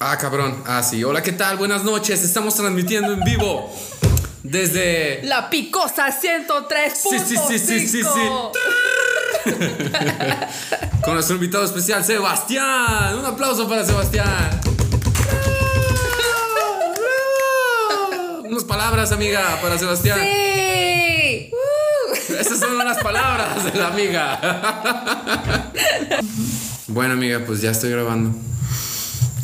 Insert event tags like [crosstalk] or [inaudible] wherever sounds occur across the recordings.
Ah, cabrón. Ah, sí. Hola, ¿qué tal? Buenas noches. Estamos transmitiendo en vivo desde. La Picosa 103. Sí, sí, sí, sí, sí, sí. [laughs] Con nuestro invitado especial, Sebastián. Un aplauso para Sebastián. Unas palabras, amiga, para Sebastián. Sí. Esas son unas palabras de la amiga. [laughs] bueno, amiga, pues ya estoy grabando.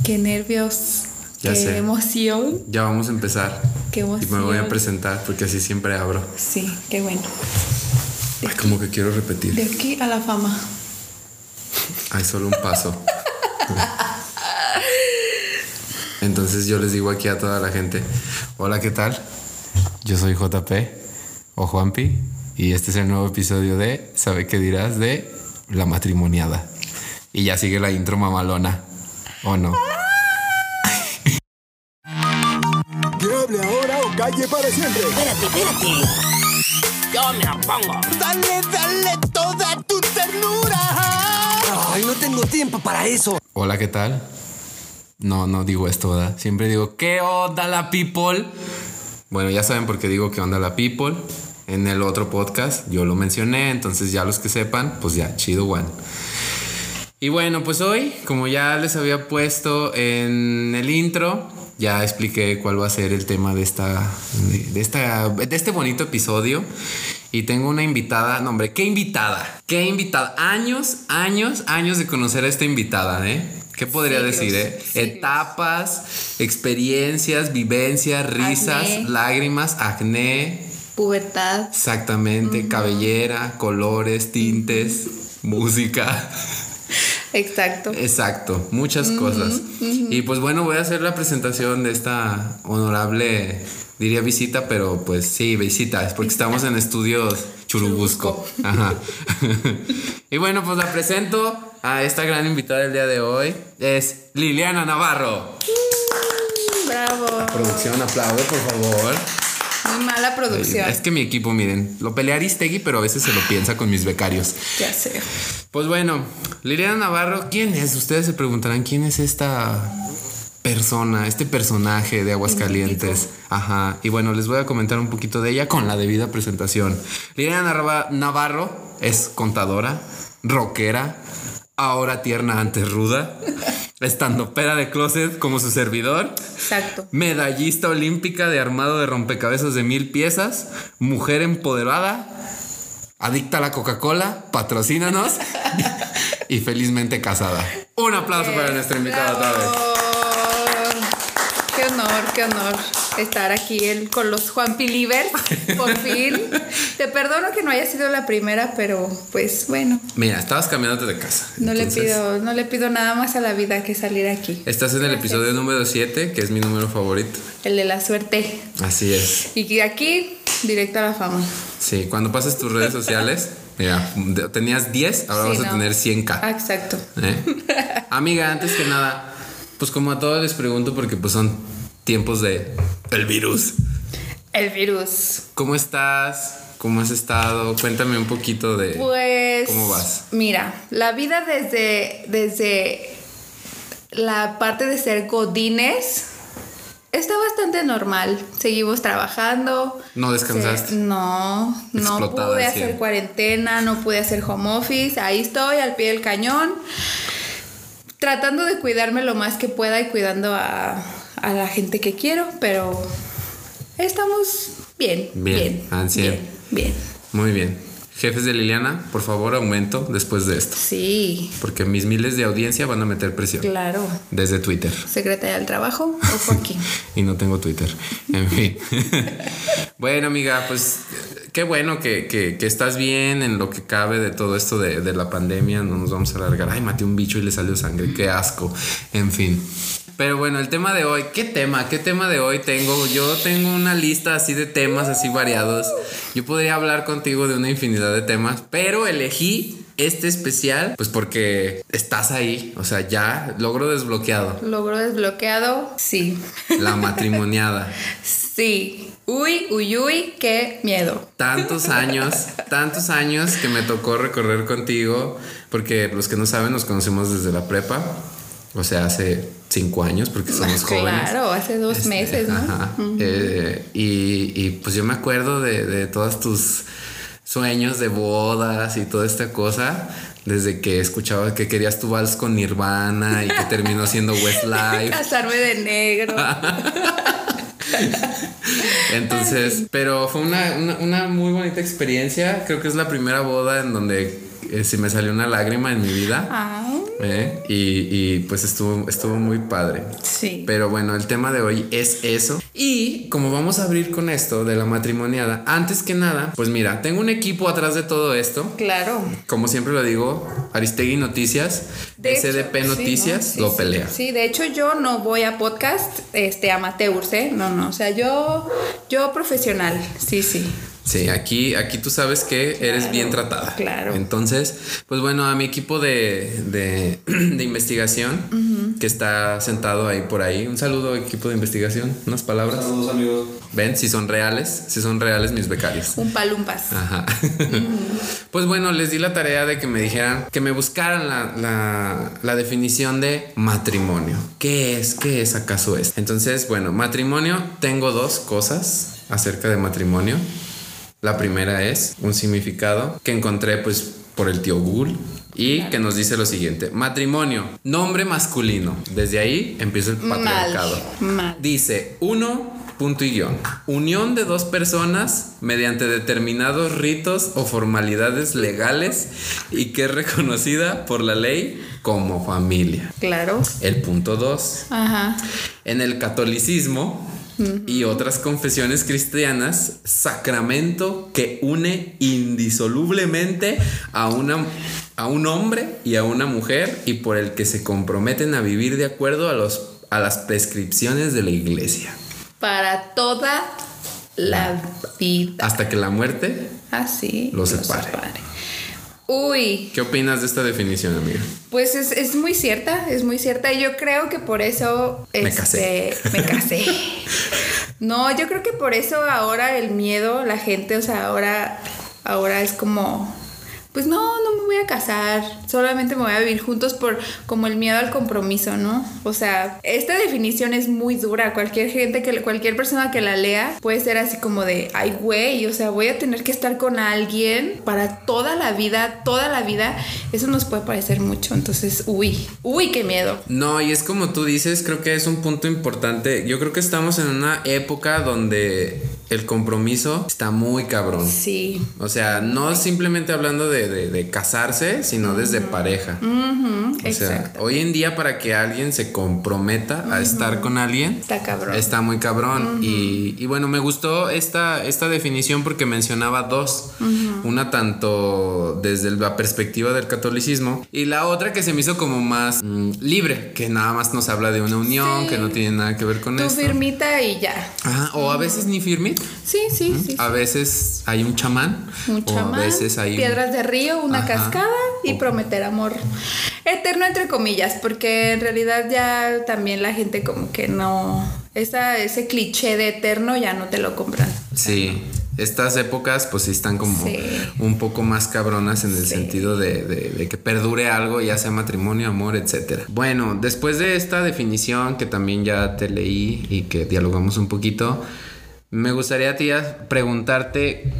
Qué nervios. Ya qué sé. emoción. Ya vamos a empezar. Qué Y emoción. me voy a presentar porque así siempre abro. Sí, qué bueno. Ay, como que quiero repetir. De aquí a la fama. Hay solo un paso. Entonces yo les digo aquí a toda la gente, hola, ¿qué tal? Yo soy JP o Juanpi y este es el nuevo episodio de ¿Sabe qué dirás? de La matrimoniada. Y ya sigue la intro mamalona. ¿O no? Que hable ahora o calle para siempre. Espérate, espérate. Yo me la pongo. Dale, dale toda tu ternura. Ay, no tengo tiempo para eso. Hola, ¿qué tal? No, no digo esto, ¿verdad? Siempre digo, ¿qué onda la people? Bueno, ya saben por qué digo qué onda la people. En el otro podcast yo lo mencioné, entonces ya los que sepan, pues ya, chido one. Y bueno, pues hoy, como ya les había puesto en el intro, ya expliqué cuál va a ser el tema de esta, de esta, de este bonito episodio. Y tengo una invitada, no hombre, qué invitada, qué invitada. Años, años, años de conocer a esta invitada, ¿eh? ¿Qué podría Siglos, decir, eh? siglos. Etapas, experiencias, vivencias, risas, Acné. lágrimas, acné, Pubertad. exactamente, cabellera, colores, tintes, música. Exacto. Exacto, muchas cosas. Y pues bueno, voy a hacer la presentación de esta honorable, diría visita, pero pues sí, visita, es porque estamos en estudios Churubusco. Ajá. [laughs] y bueno, pues la presento a esta gran invitada del día de hoy. Es Liliana Navarro. Bravo. Producción, aplaude, por favor. Muy mala producción. Es que mi equipo, miren, lo pelea Aristegui, pero a veces se lo piensa con mis becarios. Ya sé. Pues bueno, Liliana Navarro, ¿quién es? Ustedes se preguntarán quién es esta persona, este personaje de Aguascalientes. Ajá. Y bueno, les voy a comentar un poquito de ella con la debida presentación. Liliana Navarro es contadora, rockera, ahora tierna antes ruda, estandopera de closet como su servidor. Exacto. Medallista olímpica de armado de rompecabezas de mil piezas, mujer empoderada, adicta a la Coca-Cola, patrocínanos y felizmente casada. Un aplauso para nuestra invitada. Qué honor, qué honor estar aquí el- con los Juan Pilivers, por [laughs] fin. Te perdono que no haya sido la primera, pero pues bueno, Mira, estabas cambiándote de casa. no le pido, no le pido nada más a la vida que salir aquí. Estás en el episodio número 7, que es mi número favorito. El de la suerte. Así es. Y aquí, directo a la fama. Sí, cuando pases tus redes sociales, [laughs] mira, tenías 10, ahora Sí, vas a no. tener 100k. Ah, exacto. ¿Eh? [laughs] Amiga, antes que nada, pues como a todos les pregunto porque pues son tiempos de el virus. El virus. ¿Cómo estás? ¿Cómo has estado? Cuéntame un poquito de Pues. ¿Cómo vas? Mira, la vida desde, desde la parte de ser godines está bastante normal. Seguimos trabajando. No descansaste. Se- no, no pude hacer cuarentena, no pude hacer home office. Ahí estoy al pie del cañón. Tratando de cuidarme lo más que pueda y cuidando a, a la gente que quiero, pero estamos bien. Bien, Bien. Muy bien. Jefes de Liliana, por favor, aumento después de esto. Sí, Porque mis miles de audiencia van a meter presión. claro. Desde Twitter. Secretaria del Trabajo o Joaquín. [laughs] Y no tengo Twitter. En fin. [laughs] bueno, amiga, pues qué bueno que, que- que estás bien en lo que cabe de todo esto de, de la pandemia. No nos vamos a alargar. Ay, maté un bicho y le salió sangre. Qué asco. En fin. Pero bueno, el tema de hoy, ¿qué tema? ¿Qué tema de hoy tengo? Yo tengo una lista así de temas así variados. Yo podría hablar contigo de una infinidad de temas, pero elegí este especial pues porque estás ahí, o sea, ya logro desbloqueado. Logro desbloqueado. Sí. La matrimoniada. [laughs] Sí. Uy, uy, uy, qué miedo. Tantos años, tantos años que me tocó recorrer contigo, porque los que no saben nos conocemos desde la prepa. O sea, hace cinco años, porque [laughs] somos jóvenes. Claro, hace dos Este, meses, ¿no? ajá. Eh, y, y, pues yo me acuerdo de, de todos tus sueños de bodas y toda esta cosa. Desde que escuchaba que querías tu vals con Nirvana y que terminó siendo [laughs] Westlife. Casarme de negro. [laughs] Entonces, pero fue una, una, una muy bonita experiencia. Creo que es la primera boda en donde eh, se me salió una lágrima en mi vida. Ah, ¿eh? Y, y, pues estuvo, estuvo muy padre. sí. Pero bueno, el tema de hoy es eso. Y como vamos a abrir con esto de la matrimoniada, antes que nada, pues mira, tengo un equipo atrás de todo esto. Claro. Como siempre lo digo, Aristegui Noticias, De hecho, SDP sí, Noticias, ¿no? Sí, lo sí. pelea. Sí, de hecho yo no voy a podcast este amateurs, ¿eh? No, no, o sea, yo yo profesional. Sí, sí. Sí, aquí, aquí tú sabes que eres bien tratada. claro. Entonces, pues bueno, a mi equipo de, de, [clears throat] de investigación que está sentado ahí por ahí. Un saludo, equipo de investigación. Unas palabras. Saludos amigos. Ven, si son reales, si son reales mis becarios. Un palumpas. Ajá. [laughs] pues bueno, les di la tarea de que me dijeran, que me buscaran la, la- la definición de matrimonio. ¿Qué es? ¿Qué es acaso esto? Entonces, bueno, matrimonio, tengo dos cosas acerca de matrimonio. La primera es un significado que encontré pues por el tío Google y que nos dice lo siguiente. Matrimonio, nombre masculino. Desde ahí empieza el Mal. patriarcado. Mal. Dice uno, punto y guion. Unión de dos personas mediante determinados ritos o formalidades legales y que es reconocida por la ley como familia. Claro. El punto dos. Ajá. En el catolicismo y otras confesiones cristianas, sacramento que une indisolublemente a, una, a un hombre y a una mujer y por el que se comprometen a vivir de acuerdo a, los, a las prescripciones de la iglesia. Para toda la vida. Hasta que la muerte. Así. Lo separe. Uy, ¿Qué opinas de esta definición, amiga? pues es, es muy cierta, es muy cierta. Y yo creo que por eso. Me este, casé. [laughs] Me casé. no, yo creo que por eso ahora el miedo, la gente, o sea, ahora, ahora es como. Pues no, no me voy a casar, solamente me voy a vivir juntos por como el miedo al compromiso, ¿no? O sea, esta definición es muy dura. Cualquier gente que cualquier persona que la lea puede ser así como de, ay, güey, o sea, voy a tener que estar con alguien para toda la vida, toda la vida. Eso nos puede parecer mucho. Entonces, uy, uy, qué miedo. No, y es como tú dices, creo que es un punto importante. Yo creo que estamos en una época donde el compromiso está muy cabrón. Sí. O sea, no simplemente hablando de, de- de casarse, sino desde pareja. Ujú, O sea, exacto. hoy en día para que alguien se comprometa a estar con alguien, Está cabrón. está muy cabrón. y, y bueno, me gustó esta, esta definición porque mencionaba dos. Una tanto desde la perspectiva del catolicismo y la otra que se me hizo como más mm, libre, que nada más nos habla de una unión, Sí. que no tiene nada que ver con Tu esto. firmita y ya. Ajá, o a veces ni firmit. Sí, sí, sí. A veces hay un chamán. Un o chamán, a veces hay piedras de río, una Ajá. cascada y prometer amor eterno entre comillas, porque en realidad ya también la gente como que no esa ese cliché de eterno ya no te lo compran. Sí, estas épocas pues sí están como Sí. un poco más cabronas en el Sí. sentido de, de- de que perdure algo, ya sea matrimonio, amor, etcétera. Bueno, después de esta definición que también ya te leí y que dialogamos un poquito, me gustaría tía preguntarte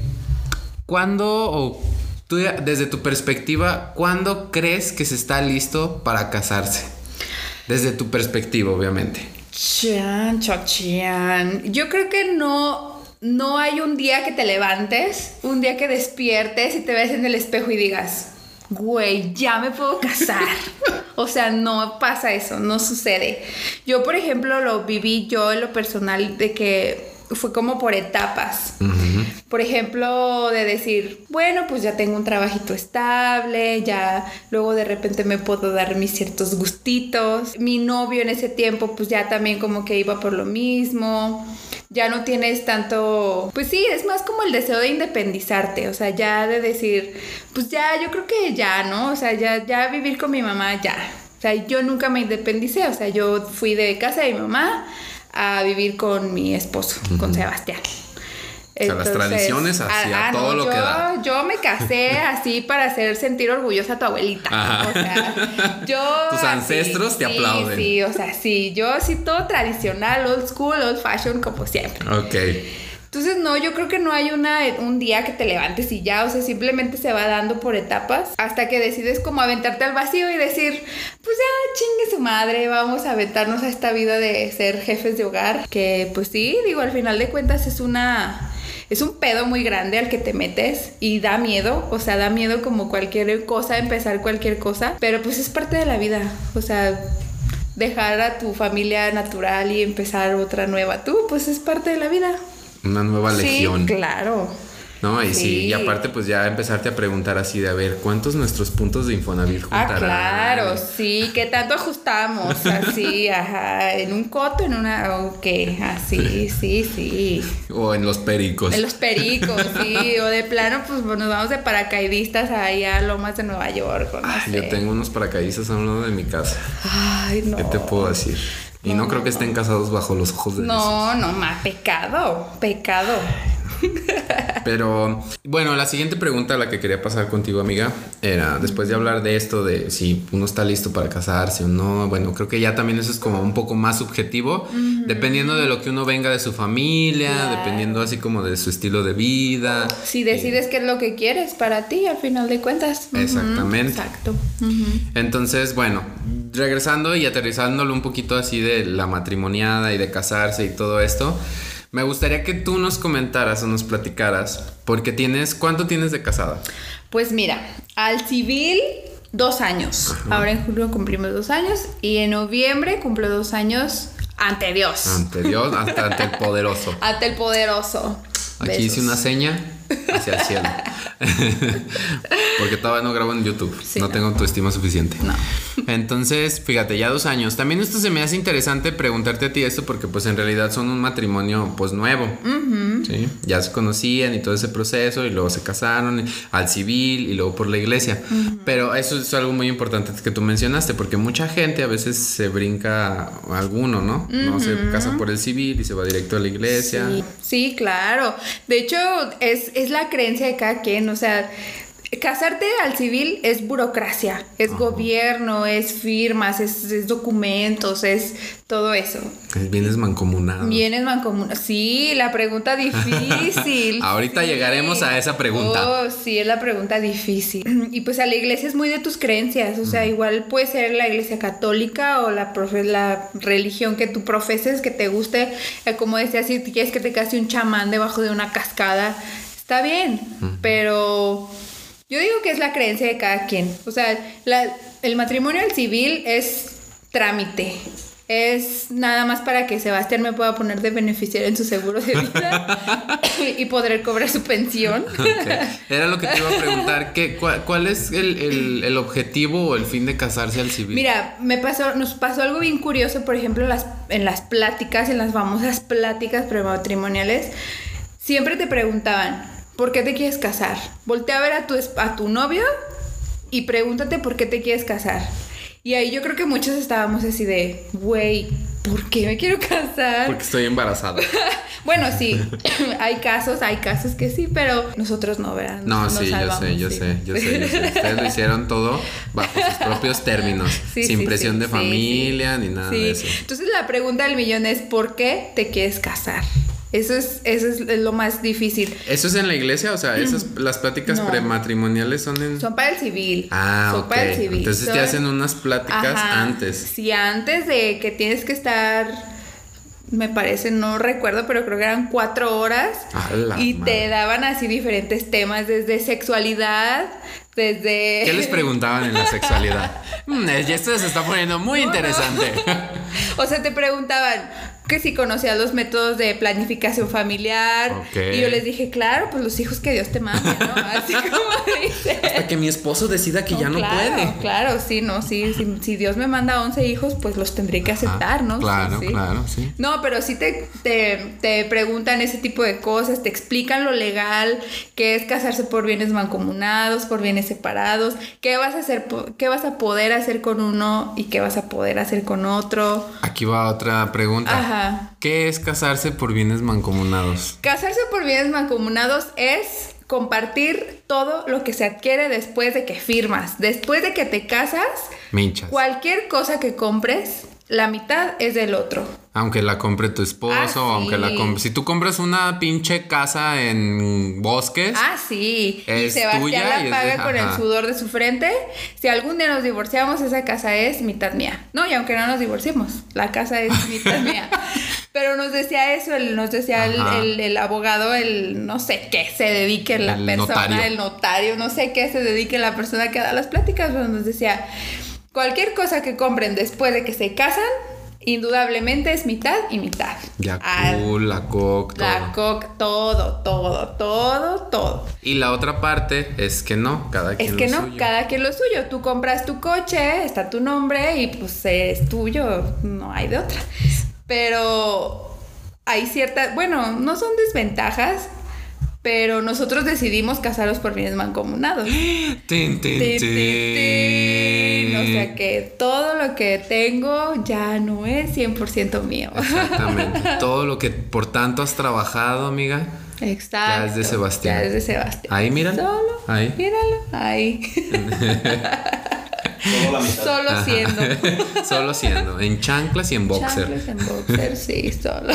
¿cuándo o tú desde tu perspectiva, cuándo crees que se está listo para casarse? Desde tu perspectiva, obviamente. Chan, chochan. Yo creo que no no hay un día que te levantes, un día que despiertes y te ves en el espejo y digas, güey, ya me puedo casar. [laughs] o sea, no pasa eso, no sucede. Yo, por ejemplo, lo viví yo en lo personal de que fue como por etapas. Por ejemplo, de decir, bueno, pues ya tengo un trabajito estable, ya luego de repente me puedo dar mis ciertos gustitos. Mi novio en ese tiempo, pues ya también como que iba por lo mismo. Ya no tienes tanto, pues sí, es más como el deseo de independizarte, o sea, ya de decir, pues ya, yo creo que ya, ¿no? O sea, ya, ya vivir con mi mamá, ya. O sea, yo nunca me independicé, o sea, yo fui de casa de mi mamá a vivir con mi esposo, con Sebastián. O sea, las tradiciones hacia todo no, lo yo, que da. Yo me casé [laughs] así para hacer sentir orgullosa a tu abuelita. Ajá. O sea, yo. [laughs] Tus así, ancestros te sí, aplauden. Sí, o sea, sí. Yo así todo tradicional, old school, old fashion, como siempre. Ok. Entonces, no, yo creo que no hay una, un día que te levantes y ya, o sea, simplemente se va dando por etapas hasta que decides como aventarte al vacío y decir, pues ya, chingue su madre, vamos a aventarnos a esta vida de ser jefes de hogar, que pues sí, digo, al final de cuentas es una... Es un pedo muy grande al que te metes y da miedo, o sea, da miedo como cualquier cosa, empezar cualquier cosa, pero pues es parte de la vida, o sea, dejar a tu familia natural y empezar otra nueva tú, pues es parte de la vida. Una nueva legión. Sí, claro. ¿No? Y sí. Sí. y aparte, pues ya empezarte a preguntar así de a ver, ¿cuántos nuestros puntos de Infonavit Ah, juntarán? claro, sí, ¿qué tanto ajustamos? [laughs] Así, ajá, en un coto, en una, ok, así, sí, sí. O en los pericos. En los pericos, sí, [laughs] o de plano, pues nos vamos de paracaidistas allá a Lomas de Nueva York, no Ay, sé. yo tengo unos paracaidistas a un lado de mi casa. Ay, no. ¿Qué te puedo decir? Y no, creo que estén casados bajo los ojos de Jesús. No, no, más pecado, pecado. [laughs] Pero bueno, la siguiente pregunta a la que quería pasar contigo, amiga, era después de hablar de esto de si uno está listo para casarse o no. Bueno, creo que ya también eso es como un poco más subjetivo, dependiendo de lo que uno venga de su familia, Claro. dependiendo así como de su estilo de vida. Si decides qué es lo que quieres para ti, al final de cuentas. Exactamente. Exacto. Entonces, bueno, regresando y aterrizándolo un poquito así de la matrimoniada y de casarse y todo esto, me gustaría que tú nos comentaras o nos platicaras, porque tienes, ¿cuánto tienes de casada? Pues mira, al civil dos años. Ahora en julio cumplimos dos años y en noviembre cumplo dos años ante Dios. Ante Dios, hasta ante el poderoso. [laughs] Ante el poderoso. Aquí hice una seña hacia el cielo. [laughs] Porque todavía no grabo en YouTube. Sí, no, no. tengo autoestima suficiente. No. Entonces, fíjate, ya dos años. También esto se me hace interesante preguntarte a ti esto porque pues en realidad son un matrimonio pues nuevo. ¿sí? Ya se conocían y todo ese proceso y luego se casaron al civil y luego por la iglesia. Pero eso es algo muy importante que tú mencionaste porque mucha gente a veces se brinca a alguno, ¿no? No se casa por el civil y se va directo a la iglesia. Sí, sí, claro. De hecho, es, es la creencia de cada quien. O sea, casarte al civil es burocracia, es gobierno, es firmas, es, es documentos, es todo eso. Vienes mancomunado. Bienes mancomunados. Sí, la pregunta [laughs] difícil. Ahorita Sí. llegaremos a esa pregunta. Oh, sí, es la pregunta difícil. Y pues a la iglesia es muy de tus creencias. O sea, igual puede ser la iglesia católica o la, profe- la religión que tú profeses, que te guste. Eh, Como decía, si quieres que te case un chamán debajo de una cascada, está bien. Pero yo digo que es la creencia de cada quien. O sea, la- el matrimonio al civil es trámite. Es nada más para que Sebastián me pueda poner de beneficiario en su seguro de vida [laughs] y poder cobrar su pensión. Ok. Era lo que te iba a preguntar. [laughs] ¿qué, cuál, cuál es el, el- el objetivo o el fin de casarse al civil? Mira, me pasó, nos pasó algo bien curioso, por ejemplo, las, en las pláticas, en las famosas pláticas prematrimoniales, siempre te preguntaban, ¿por qué te quieres casar? Voltea a ver a tu, a tu novio y pregúntate por qué te quieres casar. Y ahí yo creo que muchos estábamos así de, güey, ¿por qué me quiero casar? Porque estoy embarazada. [laughs] Bueno, sí, [coughs] hay casos, hay casos que sí, pero nosotros no, ¿verdad? No, Nos sí, yo sé, yo sí. sé, yo sé, yo sé. Ustedes lo hicieron todo bajo sus propios términos, [laughs] Sí, sin sí, presión de familia ni nada de eso. Entonces la pregunta del millón es ¿por qué te quieres casar? Eso es, eso es lo más difícil. ¿Eso es en la iglesia? O sea, esas las pláticas No. prematrimoniales son en. Son para el civil. ah, Son para el civil. Entonces te hacen unas pláticas Ajá. antes. Sí, antes de que tienes que estar, me parece, no recuerdo, pero creo que eran cuatro horas. Y madre. te daban así diferentes temas, desde sexualidad, desde... ¿Qué les preguntaban en la sexualidad? [laughs] Mm, y esto se está poniendo muy No, no. interesante. [laughs] O sea, te preguntaban que si conocías los métodos de planificación familiar. Ok. Y yo les dije, claro, pues los hijos que Dios te mande, ¿no? [laughs] Así como dice. Hasta que mi esposo decida que ya no claro, puede. Claro, sí, no, sí. Si, si Dios me manda 11 hijos, pues los tendré que aceptar, ¿no? Claro, Sí, sí. claro, sí. No, pero sí te, te, te preguntan ese tipo de cosas, te explican lo legal, qué es casarse por bienes mancomunados, por bienes separados, qué vas a hacer, qué vas a poder hacer con uno y qué vas a poder hacer con otro. Aquí va otra pregunta. Ajá. Ajá. ¿Qué es casarse por bienes mancomunados? Casarse por bienes mancomunados es compartir todo lo que se adquiere después de que firmas. Después de que te casas, Minchas. cualquier cosa que compres, la mitad es del otro. Aunque la compre tu esposo, Ah, aunque la compre. Si tú compras una pinche casa en bosques, Ah, sí. y Es Sebastián tuya la y es paga de- con ajá. el sudor de su frente. Si algún día nos divorciamos, esa casa es mitad mía. No, y aunque no nos divorciemos, la casa es mitad mía. [laughs] Pero nos decía eso, el- nos decía el, el- el abogado, el no sé qué se dedique la persona, notario. el notario, no sé qué se dedique la persona que da las pláticas, pero nos decía, cualquier cosa que compren después de que se casan, indudablemente es mitad y mitad. Ah, Yakult, la Coke, todo. la coca, todo, todo, todo, todo. Y la otra parte es que no, cada quien Es que lo no, suyo. cada quien lo suyo. Tú compras tu coche, está tu nombre y pues es tuyo, no hay de otra. Pero hay ciertas, bueno, no son desventajas, pero nosotros decidimos casarnos por bienes mancomunados. [gasps] Tin, tin, Tin, tin. O sea que todo lo que tengo ya no es 100% mío. Exactamente. [laughs] Todo lo que por tanto has trabajado, amiga. Exacto. Ya es de Sebastián. Ya es de Sebastián. Ahí, mira. Solo. Ahí. Míralo. Ahí. [laughs] [laughs] Solo la mitad. Solo Ajá. siendo. [laughs] Solo siendo. En chanclas y en boxer. Chanclas en boxer, sí, solo.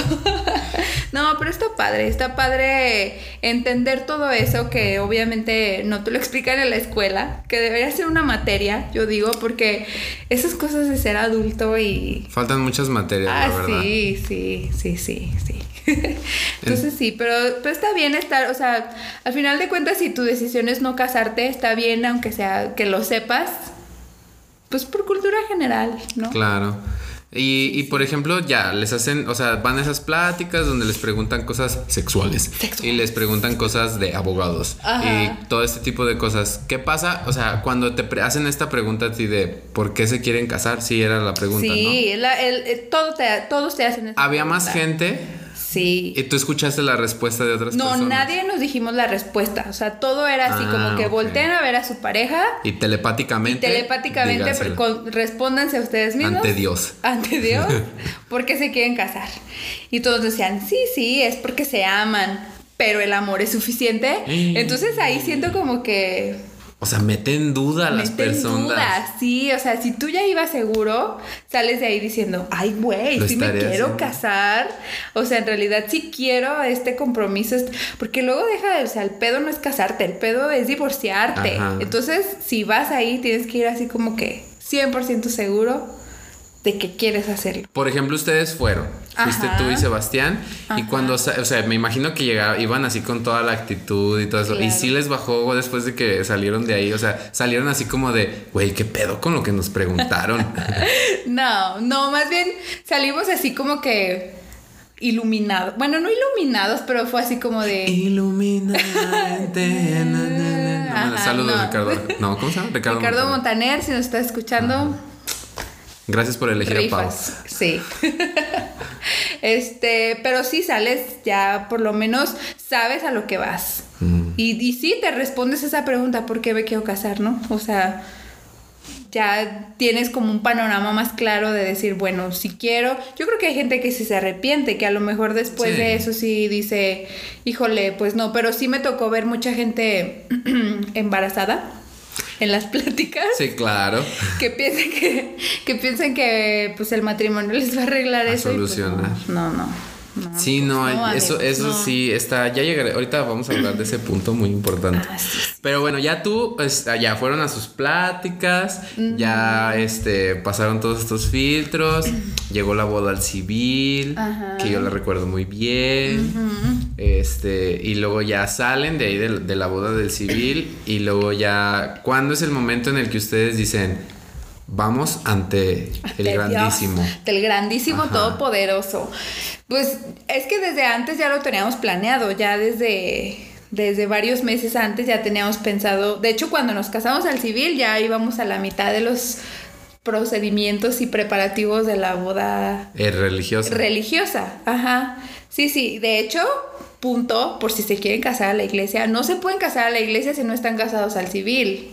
[laughs] no, pero está padre, está padre entender todo eso que obviamente no te lo explican en la escuela, que debería ser una materia, yo digo, porque esas cosas de ser adulto y... Faltan muchas materias, Ah, la verdad. sí, sí, sí, sí, sí. [laughs] Entonces sí, pero, pero está bien estar, o sea, al final de cuentas, si tu decisión es no casarte, está bien, aunque sea que lo sepas, pues por cultura general, ¿no? Claro. Y, y, por ejemplo, ya les hacen, o sea, van a esas pláticas donde les preguntan cosas sexuales, y les preguntan cosas de abogados Ajá. y todo este tipo de cosas. ¿Qué pasa? O sea, cuando te pre- hacen esta pregunta a ti de por qué se quieren casar, sí era la pregunta, Sí, la- el- el- todo te, todos te hacen Había más gente Sí. y tú escuchaste la respuesta de otras No, personas. nadie nos dijimos la respuesta. O sea, todo era así Ah, como que ok. volteen a ver a su pareja Y y telepáticamente. telepáticamente díganselo. con- respóndanse a ustedes mismos. Ante Dios. [laughs] Ante Dios. [laughs] ¿Por qué se quieren casar? Y todos decían, sí, sí, es porque se aman. Pero el amor es suficiente. Entonces ahí siento como que O sea, mete en duda a las meten personas. dudas. Sí, o sea, si tú ya ibas seguro, sales de ahí diciendo, ay, güey, sí me quiero haciendo. casar. O sea, en realidad sí quiero este compromiso. Porque luego deja de, o sea, el pedo no es casarte, el pedo es divorciarte. Ajá. Entonces, si vas ahí, tienes que ir así como que 100% seguro de que quieres hacerlo. Por ejemplo, ustedes fueron. Fuiste Ajá. tú y Sebastián. Y cuando, o sea, me imagino que llegaban, iban así con toda la actitud y todo eso. Y sí les bajó después de que salieron de ahí. O sea, salieron así como de, güey, ¿qué pedo con lo que nos preguntaron? [laughs] No, no, más bien salimos así como que iluminados. Bueno, no iluminados, pero fue así como de... Iluminante. na, na, na. [laughs] Ajá, Saludos, no. Ricardo. No, ¿cómo se llama? [laughs] Ricardo, Ricardo Montaner. Montaner, si nos estás escuchando, Gracias por elegir a Pau. rifas. Sí. [laughs] este, pero sí sales, ya por lo menos sabes a lo que vas. Mm. Y, y sí te respondes esa pregunta, ¿por qué me quiero casar, no? O sea, ya tienes como un panorama más claro de decir, bueno, si quiero, yo creo que hay gente que sí se arrepiente, que a lo mejor después Sí. de eso sí dice, híjole, pues no, pero sí me tocó ver mucha gente [clears throat] embarazada en las pláticas Sí, claro. que piensan que, que piensan que pues el matrimonio les va a arreglar A eso. y, pues, solucionar. no, no, no. No, Sí, no, pues, no, eso, eso no. sí está. Ya llegaré. Ahorita vamos a hablar de ese punto muy importante. Ah, sí, sí. Pero bueno, ya tú, pues, ya fueron a sus pláticas, ya este, pasaron todos estos filtros, [clears throat] llegó la boda al civil, que yo la recuerdo muy bien, este, y luego ya salen de ahí de, de la boda del civil, y luego ya, ¿cuándo es el momento en el que ustedes dicen, vamos ante el De grandísimo? Dios, del grandísimo Ajá. todopoderoso. Pues es que desde antes ya lo teníamos planeado, ya desde, desde varios meses antes ya teníamos pensado, de hecho cuando nos casamos al civil ya íbamos a la mitad de los procedimientos y preparativos de la boda Es religioso. religiosa. Ajá. Sí, sí. De hecho, punto, por si se quieren casar a la iglesia, no se pueden casar a la iglesia si no están casados al civil.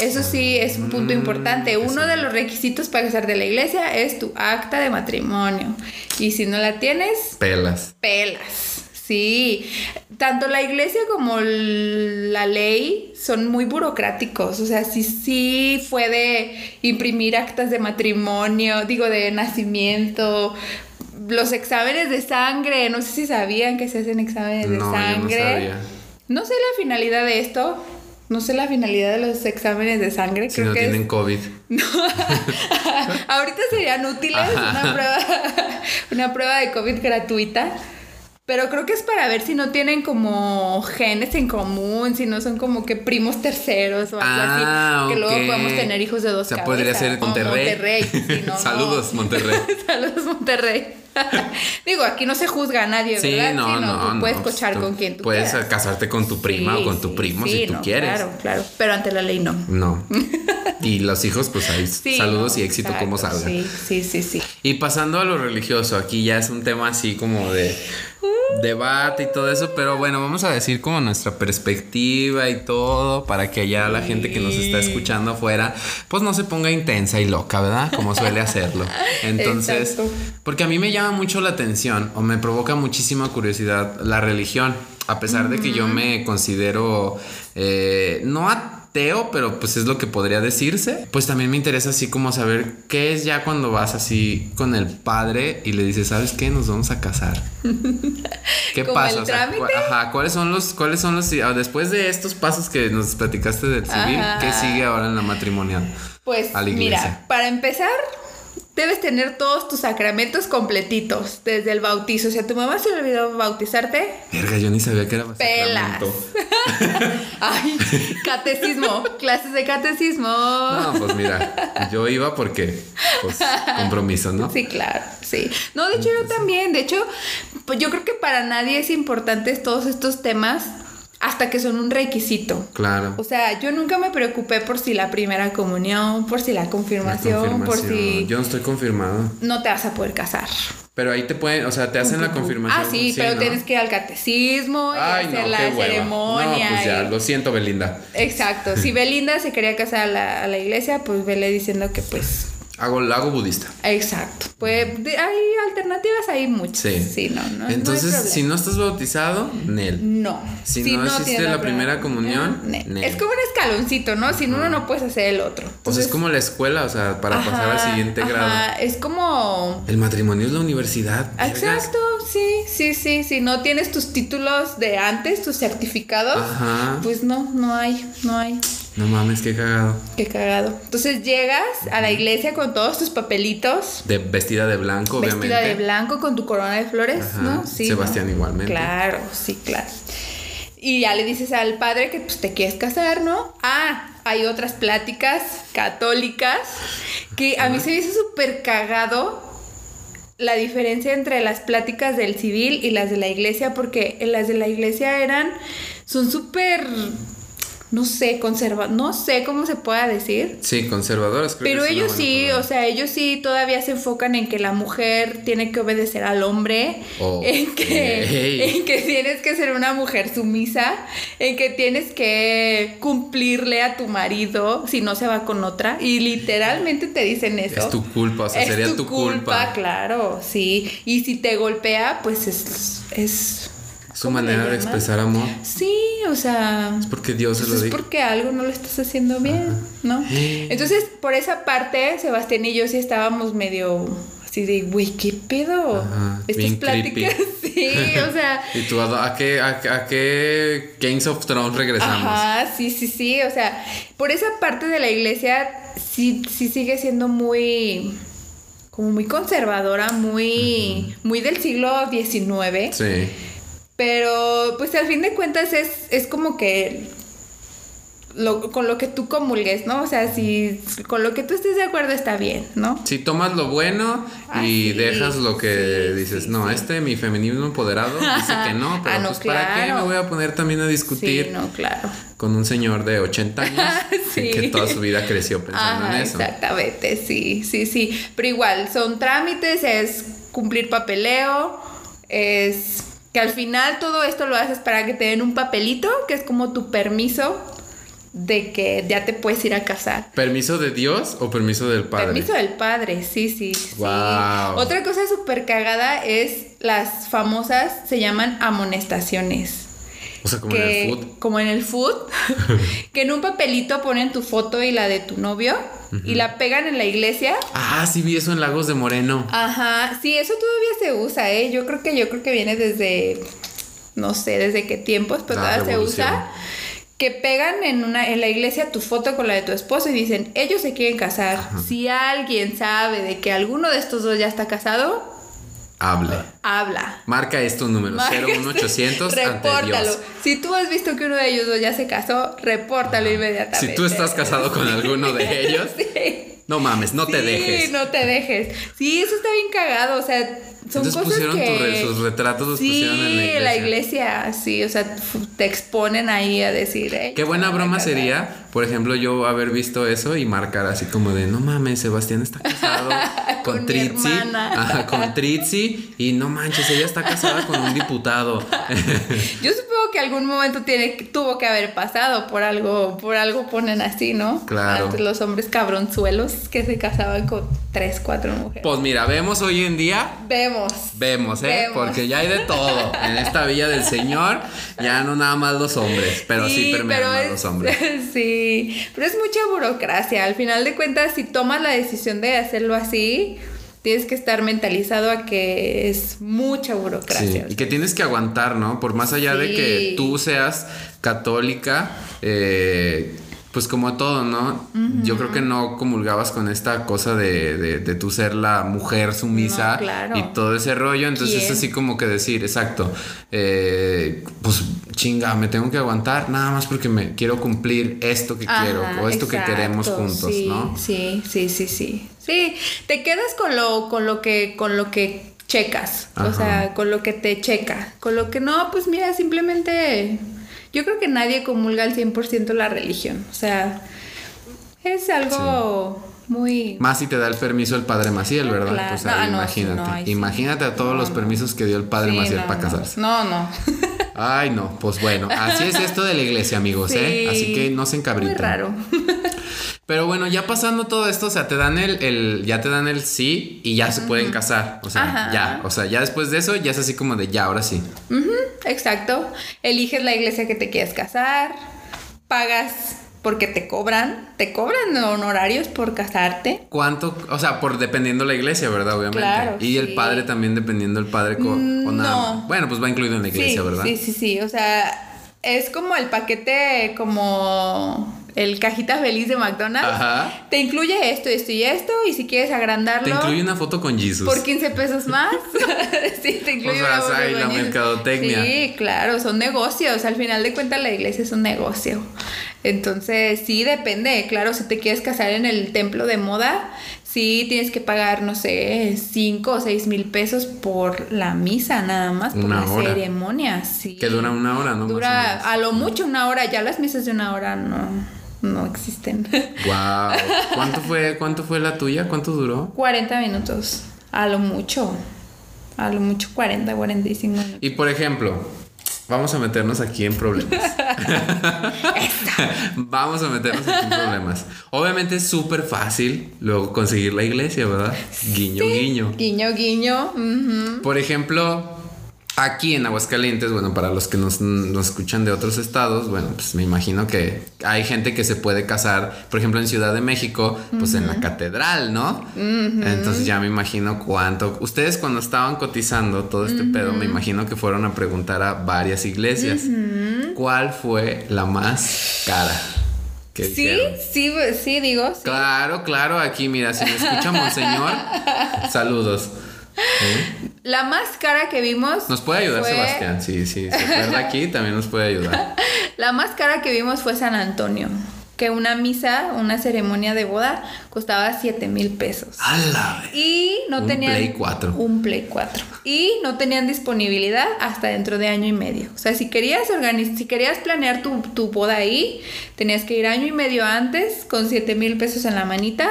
Eso sí es un punto Mm, importante. Uno de los requisitos para casar de la iglesia es tu acta de matrimonio. Y si no la tienes, Pelas. pelas. Sí, tanto la iglesia como la ley son muy burocráticos. O sea, sí, sí fue de imprimir actas de matrimonio, digo, de nacimiento, los exámenes de sangre. No sé si sabían que se hacen exámenes de No, yo no sangre. sabía. No sé la finalidad de esto. No sé la finalidad de los exámenes de sangre. Si Creo no que es- tienen COVID. [laughs] [laughs] Ahorita serían útiles una prueba, [laughs] una prueba de COVID gratuita. Pero creo que es para ver si no tienen como genes en común, si no son como que primos terceros o algo Ah, así. Que luego podemos tener hijos de dos O sea, cabezas. podría ser Monterrey. No, no. Saludos, Monterrey. Saludos, Monterrey. [laughs] Digo, aquí no se juzga a nadie, Sí, ¿verdad? no, no, no. puedes cochar con quien tú Puedes quieras. casarte con tu prima Sí, o con tu sí, primo sí, si tú no, quieres. Claro, claro. Pero ante la ley no. No. [laughs] Y los hijos, pues ahí, Sí, saludos y éxito exacto, como salga. Sí, sí, sí, sí. Y pasando a lo religioso, aquí ya es un tema así como de debate y todo eso, pero bueno, vamos a decir como nuestra perspectiva y todo para que allá la gente que nos está escuchando afuera, pues no se ponga intensa y loca, ¿verdad? Como suele hacerlo. [laughs] Entonces, porque a mí me llama mucho la atención o me provoca muchísima curiosidad la religión, a pesar de que yo me considero eh, no ateo, pero pues es lo que podría decirse, pues también me interesa así como saber qué es ya cuando vas así con el padre y le dices, ¿sabes qué? Nos vamos a casar. [laughs] ¿Qué ¿Como pasa? el O sea, trámite? cu- ajá, ¿cuáles son los, cuáles son los, ah, después de estos pasos que nos platicaste del civil, Ajá. qué sigue ahora en la matrimonial? Pues a la iglesia. mira, para empezar, debes tener todos tus sacramentos completitos desde el bautizo. O sea, tu mamá se le olvidó bautizarte. Verga, yo ni sabía que era Pelas. [laughs] Ay, catecismo, clases de catecismo. No, pues mira, yo iba porque, pues, compromiso, ¿no? Sí, claro, sí. No, de hecho yo también. De hecho, pues yo creo que para nadie es importante todos estos temas hasta que son un requisito. Claro. O sea, yo nunca me preocupé por si la primera comunión, por si la La confirmación, por si confirmación. Yo no estoy confirmado. no te vas a poder casar. Pero ahí te pueden, o sea, te hacen la confirmación. Ah, sí, pero ¿no? tienes que ir al catecismo y Ay, hacer no, la qué ceremonia. No, pues ya, y- lo siento, Belinda. Exacto. Si [laughs] Belinda se quería casar a la, a la iglesia, pues vele diciendo que pues. Hago, lo hago budista. Exacto. Pues de- hay alternativas, hay muchas. Sí. Sí, no, no. Entonces, si no estás bautizado, Nel. No. Si no hiciste la primera comunión, ne- ne. Es como un escaloncito, ¿no? Sin uno no puedes hacer el otro. Pues Entonces, es como la escuela, o sea, para pasar al siguiente ajá, grado. Es como. El matrimonio es la universidad. vergas. Exacto, sí, sí, sí. Si no tienes tus títulos de antes, tus certificados, Ajá. pues no, no hay, no hay. No mames, qué cagado. Qué cagado. Entonces llegas a la iglesia con todos tus papelitos, De, vestida de blanco, vestida obviamente. de blanco con tu corona de flores, Ajá. ¿no? Sí. Sebastián ¿no? igualmente. Claro, sí, claro. Y ya le dices al padre que pues, te quieres casar, ¿no? Ah, hay otras pláticas católicas que a mí se me hizo súper cagado la diferencia entre las pláticas del civil y las de la iglesia, porque en las de la iglesia eran, son súper, no sé, conserva, no sé cómo se pueda decir. Sí, conservadoras. creo Pero que ellos sí, palabra. o sea, ellos sí todavía se enfocan en que la mujer tiene que obedecer al hombre, Oh, en, que, en que tienes que ser una mujer sumisa, en que tienes que cumplirle a tu marido si no se va con otra. Y literalmente te dicen eso. Es tu culpa, o sea, Es sería tu culpa. claro, sí. Y si te golpea, pues es... es Su ¿cómo le manera de expresar amor. Sí, o sea... Es porque Dios se Pues lo es dijo. porque algo no lo estás haciendo bien, ¿no? [gasps] Entonces, por esa parte, Sebastián y yo sí estábamos medio así de, güey, ¿qué pedo? Ajá, Estas pláticas, [laughs] sí, o sea. [laughs] ¿Y tú a, a qué, a, a qué Kings of Thrones regresamos? Ajá, sí, sí, sí. O sea, por esa parte de la iglesia sí, sí sigue siendo muy. como muy conservadora, muy. muy del siglo XIX. Sí. Pero, pues al fin de cuentas es, es como que lo, con lo que tú comulgues, ¿no? O sea, si con lo que tú estés de acuerdo está bien, ¿no? Si tomas lo bueno Ah, y sí, dejas lo que sí, dices, sí, no, este, mi feminismo empoderado, dice que no, [laughs] pero Ah, no, pues ¿para qué me voy a poner también a discutir Sí, no, claro. con un señor de 80 años [laughs] que toda su vida creció pensando Ajá, en eso? exactamente, sí, sí, sí. Pero igual, son trámites, es cumplir papeleo, es que al final todo esto lo haces para que te den un papelito, que es como tu permiso de que ya te puedes ir a casar. ¿Permiso de Dios o permiso del padre? Permiso del padre, sí, sí. Otra cosa súper cagada es las famosas, se llaman amonestaciones. O sea, como que, en el food. Como en el food, [laughs] que en un papelito ponen tu foto y la de tu novio y la pegan en la iglesia. Ah, sí vi eso en Lagos de Moreno. Ajá, sí, eso todavía se usa, ¿eh? Yo creo que yo creo que viene desde no sé desde qué tiempos, pero La todavía se usa que pegan en una en la iglesia tu foto con la de tu esposo y dicen, "Ellos se quieren casar. Si alguien sabe de que alguno de estos dos ya está casado, Hable. habla." Marca esto un número Marca 01800 ante Repórtalo. Dios. Si tú has visto que uno de ellos dos ya se casó, repórtalo inmediatamente. Si tú estás casado con [laughs] alguno de ellos, Sí. no mames, no te Sí, dejes. no te dejes. Sí, eso está bien cagado. O sea, son Entonces cosas pusieron que... tu re- sus retratos, los sí, pusieron en la iglesia. iglesia, sí. O sea, te exponen ahí a decir... "Ey, Qué buena broma casar". sería, por ejemplo, yo haber visto eso y marcar así como de, no mames, Sebastián está casado [laughs] con, Con Tritzi, [laughs] ajá, con Tritzi y no manches, ella está casada con un diputado. [laughs] Yo supongo que algún momento tiene, tuvo que haber pasado por algo, por algo ponen así, ¿no? Claro. Antes los hombres cabronzuelos que se casaban con tres, cuatro mujeres. Pues mira, vemos hoy en día, Vemos. Vemos, ¿eh? Vemos. Porque ya hay de todo en esta villa del Señor, ya no nada más los hombres, pero sí, permean más es- los hombres. [laughs] sí, pero es mucha burocracia. Al final de cuentas, si tomas la decisión de hacerlo así, tienes que estar mentalizado a que es mucha Sí, burocracia. y que tienes que aguantar, ¿no? Por más allá de que Sí. tú seas católica, eh, pues como todo, ¿no? Yo creo que no comulgabas con esta cosa de, de, de tú ser la mujer sumisa No, claro. y todo ese rollo. Entonces es así como que decir, exacto, eh, pues chinga, me tengo que aguantar nada más porque me quiero cumplir esto que Ajá, quiero o esto que queremos juntos, sí, ¿no? Sí, sí, sí, sí. Sí, te quedas con lo, con lo que, con lo que checas. O sea, con lo que te checa. Con lo que no, pues mira, simplemente. Yo creo que nadie comulga al 100% la religión. O sea, es algo muy. Más si te da el permiso el padre Maciel, ¿verdad? Claro. Pues ahí no, imagínate. no, ahí sí. imagínate a todos No, los permisos que dio el padre Sí, Maciel para casarse. No, no. [laughs] Ay, no, pues bueno, así es esto de la iglesia, amigos, ¿eh? Sí. Así que no se encabriten. Muy raro. [laughs] Pero bueno, ya pasando todo esto, o sea, te dan el, el ya te dan el sí y ya se pueden casar. O sea, Ajá. ya. O sea, ya después de eso, ya es así como de ya, ahora sí. Exacto. Eliges la iglesia que te quieres casar. Pagas porque te cobran. Te cobran honorarios por casarte. ¿Cuánto? O sea, por dependiendo la iglesia, ¿verdad? Obviamente. Claro, y el padre también dependiendo el padre Mm, o no. Bueno, pues va incluido en la iglesia, sí, ¿verdad? Sí, sí, sí. O sea, es como el paquete, como el cajita feliz de McDonald's. Ajá. Te incluye esto, esto y esto. Y si quieres agrandarlo. Te incluye una foto con Jesus. Por 15 pesos más. [laughs] [laughs] sí, te incluye O sea, una de la mercadotecnia. Sí, claro, son negocios. Al final de cuentas, la iglesia es un negocio. Entonces, sí, depende. Claro, si te quieres casar en el templo de moda, sí tienes que pagar, no sé, 5 o 6 mil pesos por la misa, nada más, por Una la hora. ceremonia. Sí. Que dura una hora, ¿no? Dura a lo mucho una hora. Ya las misas de una hora no, no existen. [laughs] Wow. ¿Cuánto fue, cuánto fue la tuya? ¿Cuánto duró? 40 minutos. A lo mucho. A lo mucho 40, 45 minutos. Y por ejemplo, vamos a meternos aquí en problemas. [laughs] [laughs] vamos a meternos aquí en problemas. Obviamente es súper fácil luego conseguir la iglesia, ¿verdad? Guiño, guiño. Guiño, guiño. Por ejemplo, aquí en Aguascalientes, bueno, para los que nos, nos escuchan de otros estados, bueno, pues me imagino que hay gente que se puede casar, por ejemplo, en Ciudad de México, pues en la catedral, ¿no? Entonces ya me imagino cuánto. Ustedes cuando estaban cotizando todo este pedo, me imagino que fueron a preguntar a varias iglesias. ¿Cuál fue la más cara? que Sí, dijeron? sí, sí, digo. sí. Claro, claro, aquí mira, si me escucha Monseñor, [laughs] saludos. ¿Eh? La más cara que vimos. Nos puede ayudar fue- Sebastián, sí, sí, se acuerda aquí, [laughs] también nos puede ayudar. La más cara que vimos fue San Antonio. Que una misa, una ceremonia de boda, costaba 7 mil pesos. ¡Hala! Y no Un tenían. Play 4. Un Play 4. Y no tenían disponibilidad hasta dentro de año y medio. O sea, si querías organizar, si querías planear tu, tu boda ahí, tenías que ir año y medio antes con 7 mil pesos en la manita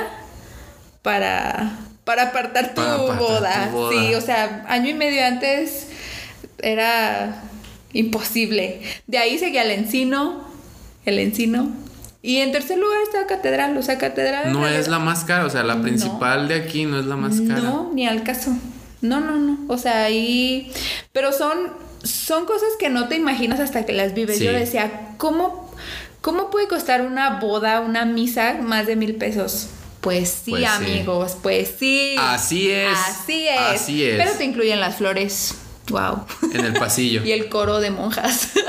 para, para apartar tu, Para apartar boda. tu boda. Sí, o sea, año y medio antes era imposible. De ahí seguía el encino, el encino. Y en tercer lugar está Catedral, o sea, Catedral. No es la más cara, o sea, la principal de aquí no es la más cara. No, ni al caso. No, no, no. O sea, ahí. Pero son, son cosas que no te imaginas hasta que las vives. Sí. Yo decía, ¿cómo, ¿cómo puede costar una boda, una misa, más de mil pesos? Pues sí, Pues sí. amigos, pues sí. Así es. Así es. Así es. Pero te incluyen las flores. Wow. En el pasillo. [laughs] y el coro de monjas. [laughs]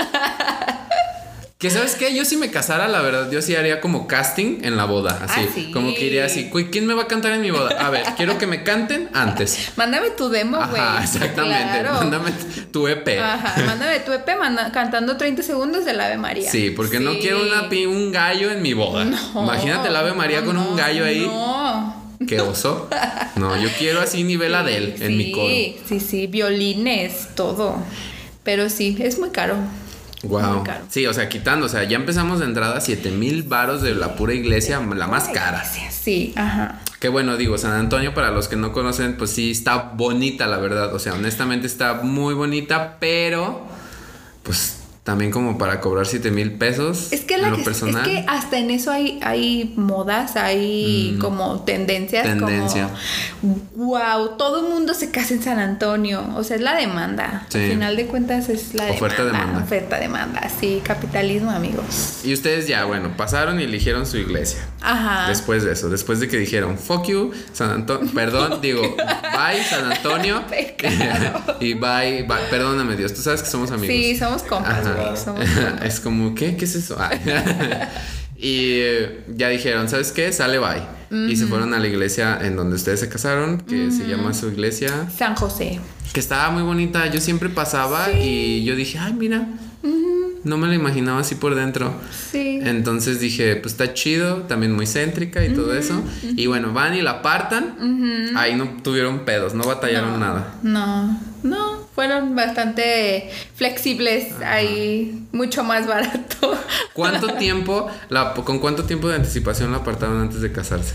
Que sabes qué, yo si me casara, la verdad, yo sí haría como casting en la boda, así, Ah, sí. como que iría así, "Uy, ¿quién me va a cantar en mi boda? A ver, quiero que me canten antes. [laughs] Mándame tu demo, güey. Ajá, exactamente. Claro. Mándame tu EP. Ajá, mándame tu EP cantando 30 segundos del Ave María. Sí, porque no quiero una, un gallo en mi boda. No, Imagínate el Ave María con un gallo ahí. No. Qué oso. No, yo quiero así [laughs] nivel Adele en mi coro. Sí, sí, sí, violines, todo. Pero sí, es muy caro. Wow. Muy caro. Sí, o sea, quitando, o sea, ya empezamos de entrada 7 mil varos de la pura iglesia, la más cara. Sí, ajá. Que bueno, digo, San Antonio, para los que no conocen, pues sí está bonita, la verdad. O sea, honestamente está muy bonita, pero pues también como para cobrar 7 mil pesos. Es que, la que- personal. es que hasta en eso hay, hay modas, hay como tendencias. Mm. Tendencia. Como, wow, todo el mundo se casa en San Antonio. O sea, es la demanda. Sí. Al final de cuentas es la Oferta, demanda. demanda. Oferta, demanda. Sí, capitalismo, amigos. Y ustedes ya, bueno, pasaron y eligieron su iglesia. Ajá. Después de eso, después de que dijeron, fuck you, San Antonio, [laughs] perdón, digo, bye, San [laughs] Antonio. [laughs] Y bye, bye, perdóname Dios, tú sabes que somos amigos. Sí, somos compas, Ajá. Somos [laughs] es como, ¿qué? ¿Qué es eso? Ah. [laughs] y eh, ya dijeron, ¿sabes qué? Sale bye. Y se fueron a la iglesia en donde ustedes se casaron, que se llama su iglesia, San José. que estaba muy bonita. Yo siempre pasaba y yo dije, ay, mira, no me la imaginaba así por dentro. Sí. Entonces dije, pues está chido, también muy céntrica y todo eso. Y bueno, van y la apartan. Ahí no tuvieron pedos, no batallaron nada. No, no, fueron bastante flexibles ahí, mucho más barato. ¿Cuánto [laughs] tiempo, la, con cuánto tiempo de anticipación la apartaron antes de casarse?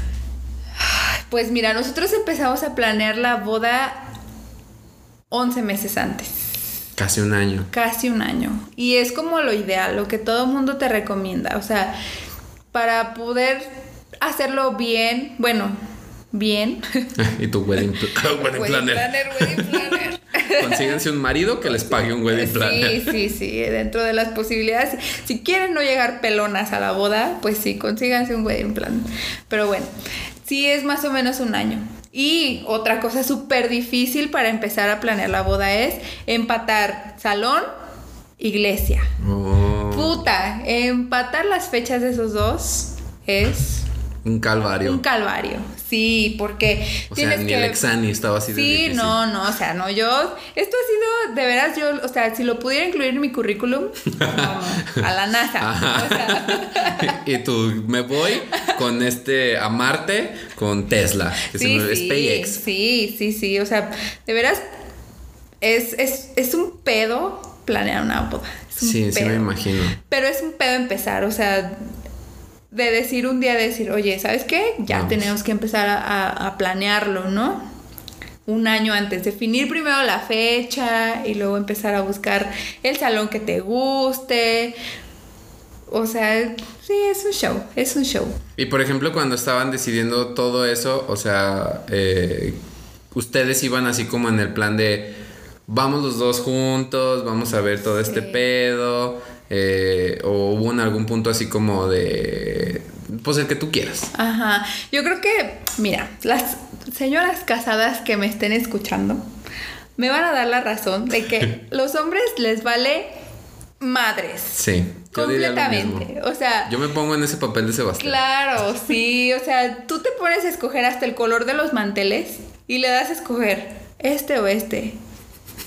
Pues mira, nosotros empezamos a planear la boda 11 meses antes, Casi un año. casi un año. Y es como lo ideal, lo que todo mundo te recomienda. O sea, para poder hacerlo bien, bueno, bien. [laughs] y tu wedding, pl- [laughs] wedding Wedding planner. planner, wedding planner. [laughs] Consíganse un marido que les pague un wedding planner. Sí, sí, sí, dentro de las posibilidades. Si quieren no llegar pelonas a la boda, pues sí, consíganse un wedding plan. Pero bueno, sí es más o menos un año. Y otra cosa súper difícil para empezar a planear la boda es empatar salón, iglesia. Oh, Puta, empatar las fechas de esos dos es un calvario. un calvario. Sí, porque o sea, ni que el exani estaba así de Sí, difícil. no, no, o sea, no, yo, esto ha sido, de veras, yo, o sea, si lo pudiera incluir en mi currículum, [laughs] no, a la NASA, o sea, [laughs] y tú, me voy con este a Marte con Tesla, que se sí, me sí, SpaceX. sí, sí, sí, o sea, de veras, es, es, es un pedo planear una boda, Sí, sí me imagino. Pero es un pedo empezar, o sea, de decir un día, decir, oye, ¿sabes qué? Ya Vamos. tenemos que empezar a, planearlo, ¿no? Un año antes, definir primero la fecha y luego empezar a buscar el salón que te guste. O sea, sí, es un show, es un show. Y por ejemplo, cuando estaban decidiendo todo eso, o sea, eh, ustedes iban así como en el plan de vamos los dos juntos, vamos a ver todo este pedo, eh, o hubo en algún punto así como de, pues el que tú quieras. Ajá. Yo creo que, mira, las señoras casadas que me estén escuchando me van a dar la razón de que [laughs] los hombres les vale madres. Sí. Completamente. O sea, Yo me pongo en ese papel de Sebastián. claro, sí. O sea, tú te pones a escoger hasta el color de los manteles y le das a escoger este o este.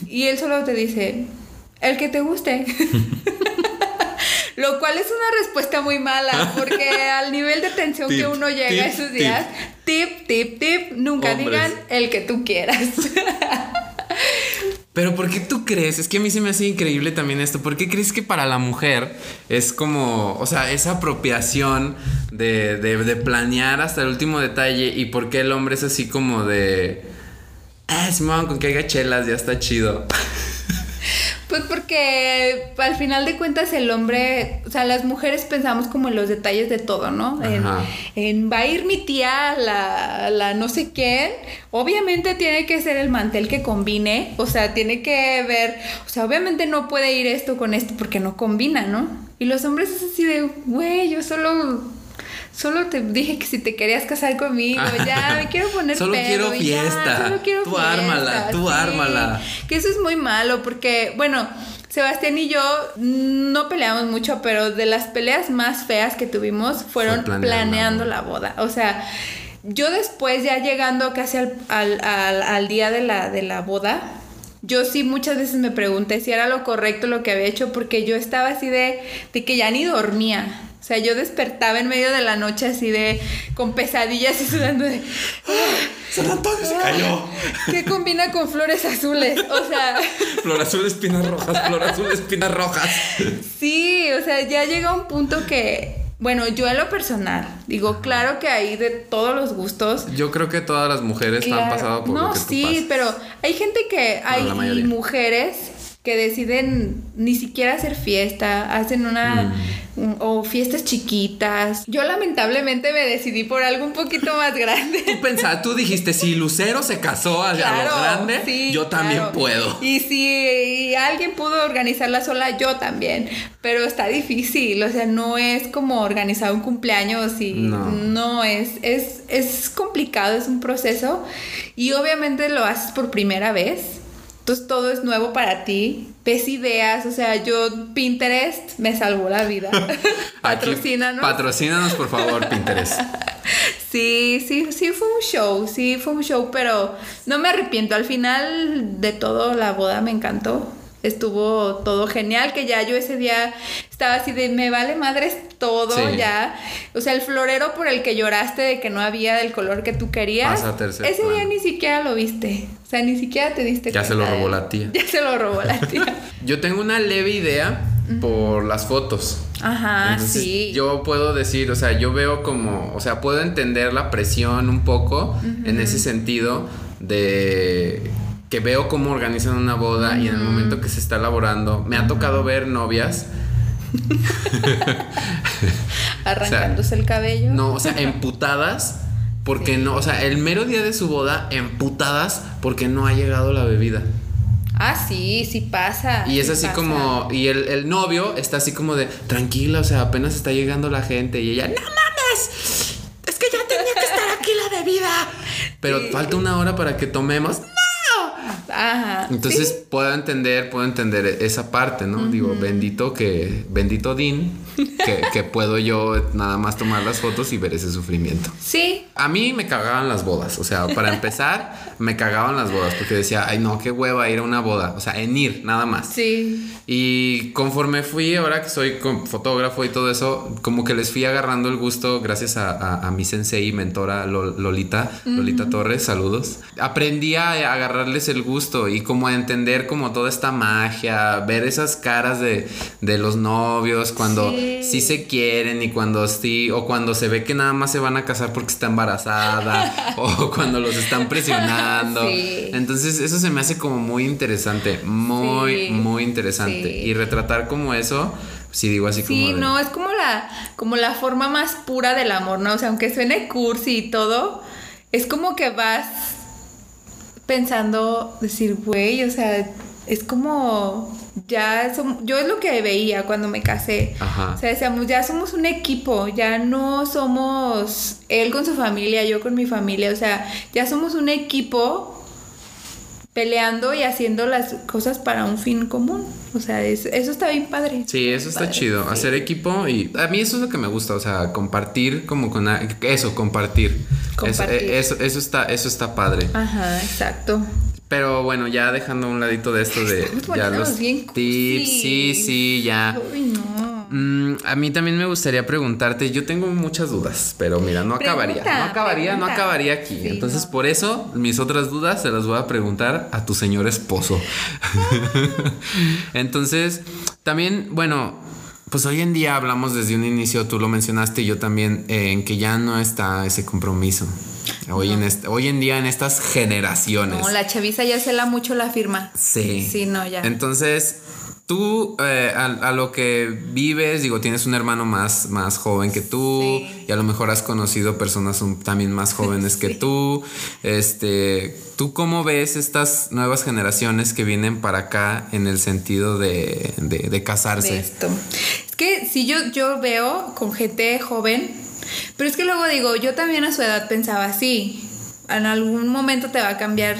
Y él solo te dice, el que te guste. [laughs] Lo cual es una respuesta muy mala, porque al nivel de tensión que uno llega tip, esos días, tip, tip, tip, nunca Hombres. digan el que tú quieras. Pero ¿por qué tú crees? Es que a mí se me hace increíble también esto. ¿Por qué crees que para la mujer es como, o sea, esa apropiación de, de, de planear hasta el último detalle? ¿Y por qué el hombre es así como de... Ah, Simón, con que haya chelas, ya está chido. Pues porque que al final de cuentas el hombre, o sea, las mujeres pensamos como en los detalles de todo, ¿no? En va a ir mi tía, la, la no sé quién. Obviamente tiene que ser el mantel que combine, o sea, tiene que ver, o sea, obviamente no puede ir esto con esto porque no combina, ¿no? Y los hombres es así de, güey, yo solo... Solo te dije que si te querías casar conmigo, [laughs] ya me quiero poner Solo pedo, quiero ya, fiesta. solo quiero Tú ármala, tú ármala. Que eso es muy malo porque, bueno, Sebastián y yo no peleamos mucho, pero de las peleas más feas que tuvimos fueron Fue planeando la boda. O sea, yo después ya llegando casi al, al- al- al día de la, de la boda, yo sí muchas veces me pregunté si era lo correcto lo que había hecho porque yo estaba así de, de que ya ni dormía. O sea, yo despertaba en medio de la noche así de con pesadillas y sudando de [gasps] San Antonio se cayó. ¿Qué combina con flores azules? O sea, [laughs] Flor azul, espinas rojas, flor azul, espinas rojas. sí, o sea, ya llega un punto que, bueno, yo en lo personal, digo, claro que hay de todos los gustos. Yo creo que todas las mujeres han Claro. pasado por no, lo que tú sí, pasas. pero hay gente que hay mujeres que deciden ni siquiera hacer fiesta, hacen una Mm. o fiestas chiquitas. Yo lamentablemente me decidí por algo un poquito más [laughs] grande. Tú pensabas, tú dijiste, si Lucero se casó a, a lo grande, sí, yo también claro. puedo. Y si alguien pudo organizarla sola, yo también. Pero está difícil, o sea, no es como organizar un cumpleaños y No. no, es, es, es complicado, es un proceso. Y obviamente lo haces por primera vez. Entonces todo es nuevo para ti. Ves ideas, o sea, yo Pinterest me salvó la vida. [laughs] Patrocínanos. Patrocínanos, por favor, Pinterest. [laughs] Sí, sí, sí fue un show, sí fue un show, pero no me arrepiento. Al final de todo, la boda me encantó. Estuvo todo genial, que ya yo ese día estaba así de me vale madres todo Sí. ya. O sea, el florero por el que lloraste de que no había del color que tú querías. Pasa ese día ni siquiera lo viste. O sea, ni siquiera te diste Ya se lo de robó la tía. [laughs] Ya se lo robó la tía. [laughs] Yo tengo una leve idea por las fotos. Ajá, Entonces, sí. Yo puedo decir, o sea, yo veo como, o sea, puedo entender la presión un poco en ese sentido de que veo cómo organizan una boda y en el momento que se está elaborando, me ha tocado ver novias, [laughs] Arrancándose el cabello. no, o sea, emputadas. Porque no, o sea, el mero día de su boda, emputadas porque no ha llegado la bebida. Ah, sí, sí pasa. Y es sí así pasa. como, y el, el novio está así como de, tranquila, o sea, apenas está llegando la gente. Y ella, no mames, es que ya tenía que estar aquí la bebida. [laughs] Pero falta una hora para que tomemos. Ajá. Entonces sí. puedo entender, puedo entender esa parte, ¿no? Digo, bendito que, bendito Dean, que, que puedo yo nada más tomar las fotos y ver ese sufrimiento. Sí, A mí me cagaban las bodas, o sea, para empezar, me cagaban las bodas porque decía, ay no, qué hueva ir a una boda, o sea, en ir, nada más. sí. Y conforme fui, ahora que soy fotógrafo y todo eso, como que les fui agarrando el gusto gracias a, a- a mi sensei y mentora Lol- Lolita, Lolita Torres, saludos. Aprendí a agarrarles el gusto y como a entender como toda esta magia, ver esas caras de, de los novios cuando sí. Sí. se quieren y cuando sí, o cuando se ve que nada más se van a casar porque está embarazada, [laughs] o cuando los están presionando. Sí. Entonces eso se me hace como muy interesante, muy, Sí. muy interesante. Sí. Y retratar como eso, sí digo así Sí, como... de- no, es como la, como la forma más pura del amor, ¿no? O sea, aunque suene cursi y todo, es como que vas pensando, decir, güey, o sea, es como ya som- yo es lo que veía cuando me casé. Ajá. O sea, decíamos, ya somos un equipo, ya no somos él con su familia, yo con mi familia, o sea, ya somos un equipo peleando y haciendo las cosas para un fin común. O sea, es- eso está bien padre. Sí, eso está Padre, chido. sí. Hacer equipo y a mí eso es lo que me gusta, o sea, compartir como con eso, compartir. Compartir. Eso, eso, eso está, eso está padre. Ajá, exacto. Pero bueno, ya dejando a un ladito de esto de ya los bien tips, sí, sí, ya. Uy, no. Mm, a mí también me gustaría preguntarte, yo tengo muchas dudas, pero mira, no acabaría, no acabaría, no acabaría aquí. Sí, Entonces, no. por eso, mis otras dudas se las voy a preguntar a tu señor esposo. [laughs] Entonces, también, bueno, pues hoy en día hablamos desde un inicio, tú lo mencionaste y yo también, eh, en que ya no está ese compromiso. Hoy, en este- hoy en día en estas generaciones. No, la chaviza ya cela mucho la firma. Sí. Sí, no, ya. Entonces, Tú, eh, a, a lo que vives, digo, tienes un hermano más, más joven que tú Sí. y a lo mejor has conocido personas un- también más jóvenes que [laughs] tú. Este, ¿tú cómo ves estas nuevas generaciones que vienen para acá en el sentido de, de- de de casarse? esto. Es que si yo, yo veo con gente joven, pero es que luego digo, yo también a su edad pensaba así. En algún momento te va a cambiar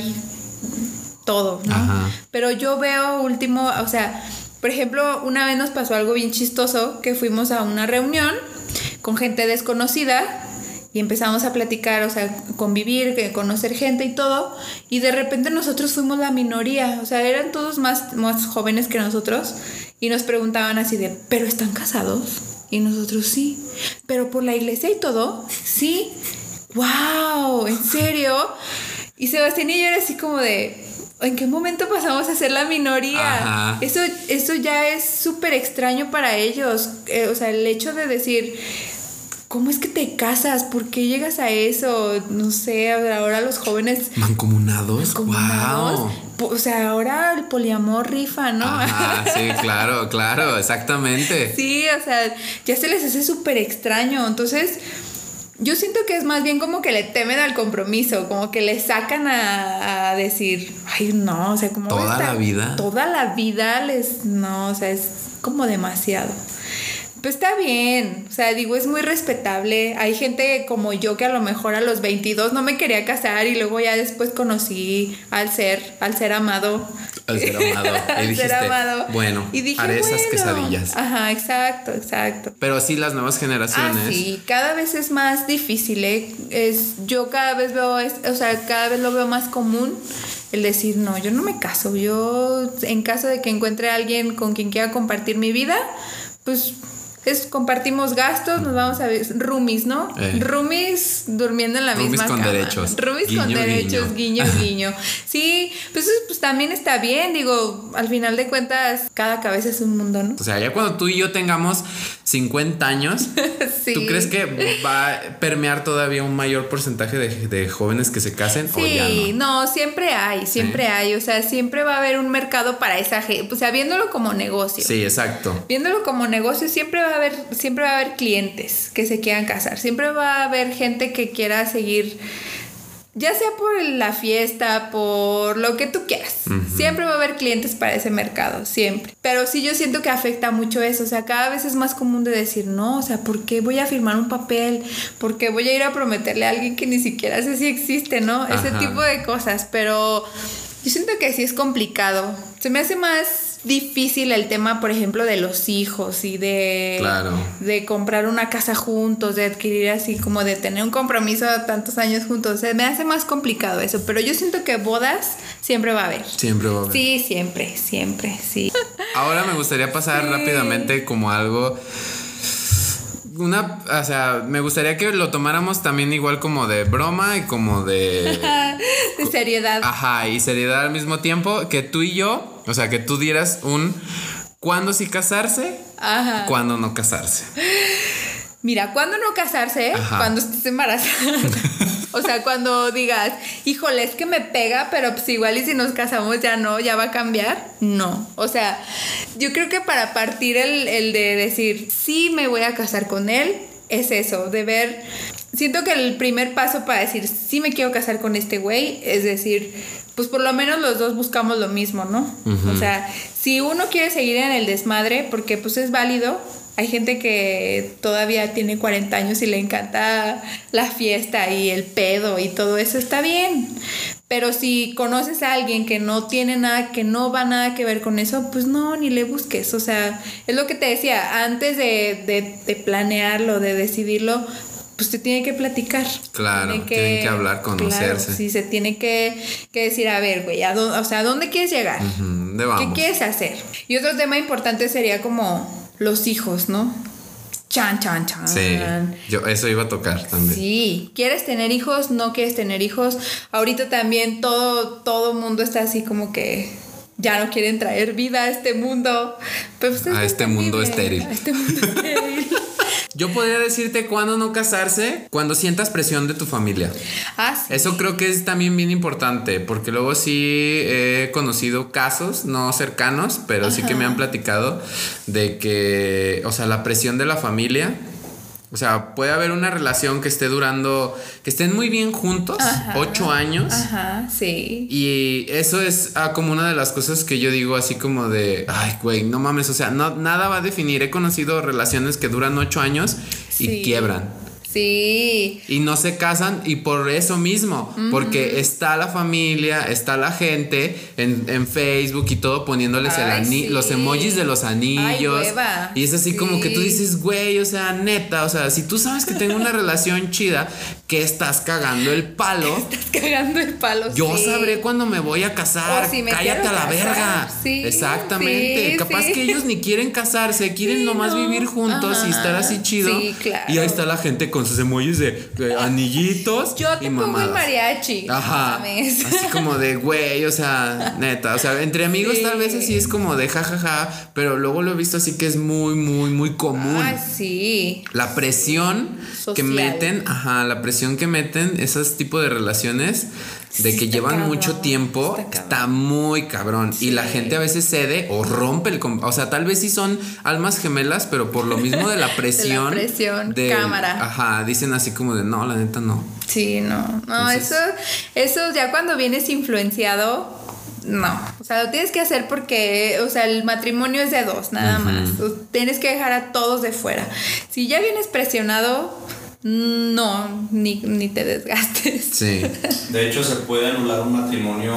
todo, ¿no? Ajá. Pero yo veo último, o sea, por ejemplo, una vez nos pasó algo bien chistoso, que fuimos a una reunión con gente desconocida y empezamos a platicar, o sea, convivir, conocer gente y todo, y de repente nosotros fuimos la minoría, o sea, eran todos más, más jóvenes que nosotros y nos preguntaban así de, ¿pero están casados? Y nosotros sí, pero por la iglesia y todo, sí, wow, ¿en serio? Y Sebastián y yo era así como de, ¿en qué momento pasamos a ser la minoría? Ajá. Eso, eso ya es súper extraño para ellos. Eh, o sea, el hecho de decir, ¿cómo es que te casas? ¿Por qué llegas a eso? No sé, ahora los jóvenes ¿Mancomunados? combinados, ¡Wow! O sea, ahora el poliamor rifa, ¿no? Ajá, sí, [laughs] claro, claro, exactamente. Sí, o sea, ya se les hace súper extraño. Entonces, yo siento que es más bien como que le temen al compromiso, como que le sacan a, a decir, ay, no, o sea, como... ¿Toda esta- la vida? Toda la vida les... No, o sea, es como demasiado. Pues está bien, o sea, digo, es muy respetable. Hay gente como yo que a lo mejor a los 22 no me quería casar y luego ya después conocí al ser, al ser amado. Al ser amado. [laughs] Y dijiste, ser amado. bueno, y dije, haré esas quesadillas. Ajá, exacto, exacto. Pero sí, las nuevas Ah, generaciones. sí, cada vez es más difícil, ¿eh? Es, yo cada vez veo, es- o sea, cada vez lo veo más común el decir, no, yo no me caso, yo en caso de que encuentre a alguien con quien quiera compartir mi vida, pues es compartimos gastos, nos vamos a ver, roomies, ¿no? Eh. Roomies durmiendo en la Roomies misma con cama. derechos. Roomies con derechos, guiño, [laughs] guiño. Sí, pues eso pues también está bien, digo, al final de cuentas, cada cabeza es un mundo, ¿no? O sea, ya cuando tú y yo tengamos 50 años, [laughs] Sí. ¿tú crees que va a permear todavía un mayor porcentaje de, de jóvenes que se casen o ya Sí, no? no, siempre hay, siempre hay, o sea, siempre va a haber un mercado para esa gente, o sea, viéndolo como negocio. Sí, exacto. Viéndolo como negocio, siempre va a haber, siempre va a haber clientes que se quieran casar, siempre va a haber gente que quiera seguir, ya sea por la fiesta, por lo que tú quieras. Siempre va a haber clientes para ese mercado, siempre. Pero sí yo siento que afecta mucho eso, o sea, cada vez es más común de decir, no, o sea, ¿por qué voy a firmar un papel? ¿Por qué voy a ir a prometerle a alguien que ni siquiera sé si existe, ¿no? Ese Ajá. tipo de cosas, pero yo siento que sí es complicado. Se me hace más difícil el tema, por ejemplo, de los hijos y de, Claro. de comprar una casa juntos, de adquirir así como de tener un compromiso de tantos años juntos. Se me hace más complicado eso, pero yo siento que bodas siempre va a haber. Siempre va a haber. Sí, siempre, siempre, sí. Ahora me gustaría pasar Sí. rápidamente como algo. Una, o sea, me gustaría que lo tomáramos también igual como de broma y como de. [laughs] De seriedad. Ajá, y seriedad al mismo tiempo. Que tú y yo, o sea, que tú dieras un. ¿Cuándo sí casarse? Ajá. ¿Cuándo no casarse? Mira, ¿cuándo no casarse? Ajá. Cuando estés embarazada. [laughs] o sea, cuando digas, híjole, es que me pega, pero pues igual y si nos casamos ya no, ya va a cambiar. No. O sea, yo creo que para partir el, el de decir, sí me voy a casar con él, es eso, de ver. Siento que el primer paso para decir, sí me quiero casar con este güey, es decir, pues por lo menos los dos buscamos lo mismo, ¿no? O sea, si uno quiere seguir en el desmadre, porque pues es válido, hay gente que todavía tiene 40 años y le encanta la fiesta y el pedo y todo eso está bien. Pero si conoces a alguien que no tiene nada, que no va nada que ver con eso, pues no, ni le busques. O sea, es lo que te decía, antes de, de, de planearlo, de decidirlo, pues te tiene que platicar. Claro, tienen que hablar, conocerse. Claro, sí, se tiene que, que decir, a ver, güey, ¿a dó- o sea, ¿a dónde quieres llegar? Mm, ¿De ¿Qué quieres hacer? Y otro tema importante sería como los hijos, ¿no? Chan, chan, chan. Sí, yo eso iba a tocar también. Sí, ¿quieres tener hijos? ¿No quieres tener hijos? Ahorita también todo, todo mundo está así como que ya no quieren traer vida a este mundo. Pero pues es A este mundo estéril. A este mundo estéril. Yo podría decirte cuándo no casarse, cuando sientas presión de tu familia. Ah, sí. Eso creo que es también bien importante, porque luego sí he conocido casos, no cercanos, pero sí que me han platicado de que, o sea, la presión de la familia. O sea, puede haber una relación que esté durando, que estén muy bien juntos, Ajá. ocho años. Ajá, sí. Y eso es ah, como una de las cosas que yo digo así como de, ay, güey, no mames, o sea, no, nada va a definir. He conocido relaciones que duran ocho años y Sí. quiebran. Sí. Y no se casan y por eso mismo, porque está la familia, está la gente en, en Facebook y todo poniéndoles el Ay, ani- sí. los emojis de los anillos. y es así como que tú dices, güey, o sea, neta, o sea, si tú sabes que tengo una [laughs] relación chida, que estás cagando el palo, [laughs] Estás cagando el palo. yo sí. sabré cuándo me voy a casar. Si Cállate a la casar. verga. Sí, Exactamente. sí, Capaz que ellos ni quieren casarse, quieren nomás no. vivir juntos y estar así chido. Sí, claro. Y ahí está la gente con sus emojis de, [laughs] anillitos. Yo te y pongo el mariachi. Ajá. [laughs] Así como de, güey, o sea, neta. O sea, entre amigos tal vez así es como de jajaja. Pero luego lo he visto así que es muy, muy, muy común. Ay, sí. La presión que Social. meten, ajá, la presión que meten esos tipos de relaciones de que llevan cabrón, mucho tiempo, está muy cabrón. Y la gente a veces cede o rompe el... O sea, tal vez sí son almas gemelas, pero por lo mismo de la [laughs] presión... presión, de- cámara. Ajá, dicen así como de, no, la neta no. Sí, no. No, Entonces- eso, eso ya cuando vienes influenciado, no. O sea, lo tienes que hacer porque, o sea, el matrimonio es de dos, nada más. O- Tienes que dejar a todos de fuera. Si ya vienes presionado, no, ni, ni te desgastes. Sí. De hecho, se puede anular un matrimonio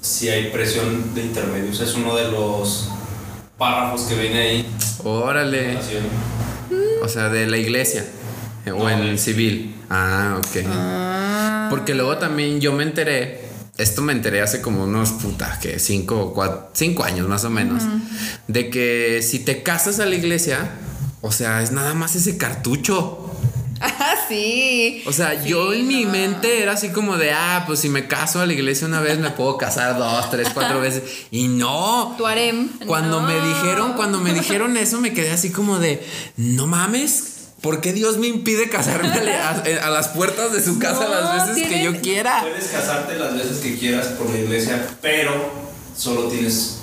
si hay presión de intermedios. Es uno de los párrafos que viene ahí. Órale. O sea, de la iglesia. eh, O No, en de- civil. Ah, ok. Porque luego también yo me enteré. Esto me enteré hace como unos puta que cinco o cuatro, cinco años más o menos. De que si te casas a la iglesia, o sea, es nada más ese cartucho. Sí. O sea, Sí, yo en mi mente era así como de, ah, pues si me caso a la iglesia una vez, me puedo casar dos, tres, cuatro [laughs] veces. Y no. Tu harem. Cuando me dijeron, cuando me dijeron eso, me quedé así como de, no mames. ¿Por qué Dios me impide casarme a, a- a las puertas de su casa No, las veces que yo quiera? Puedes casarte las veces que quieras por la iglesia, pero solo tienes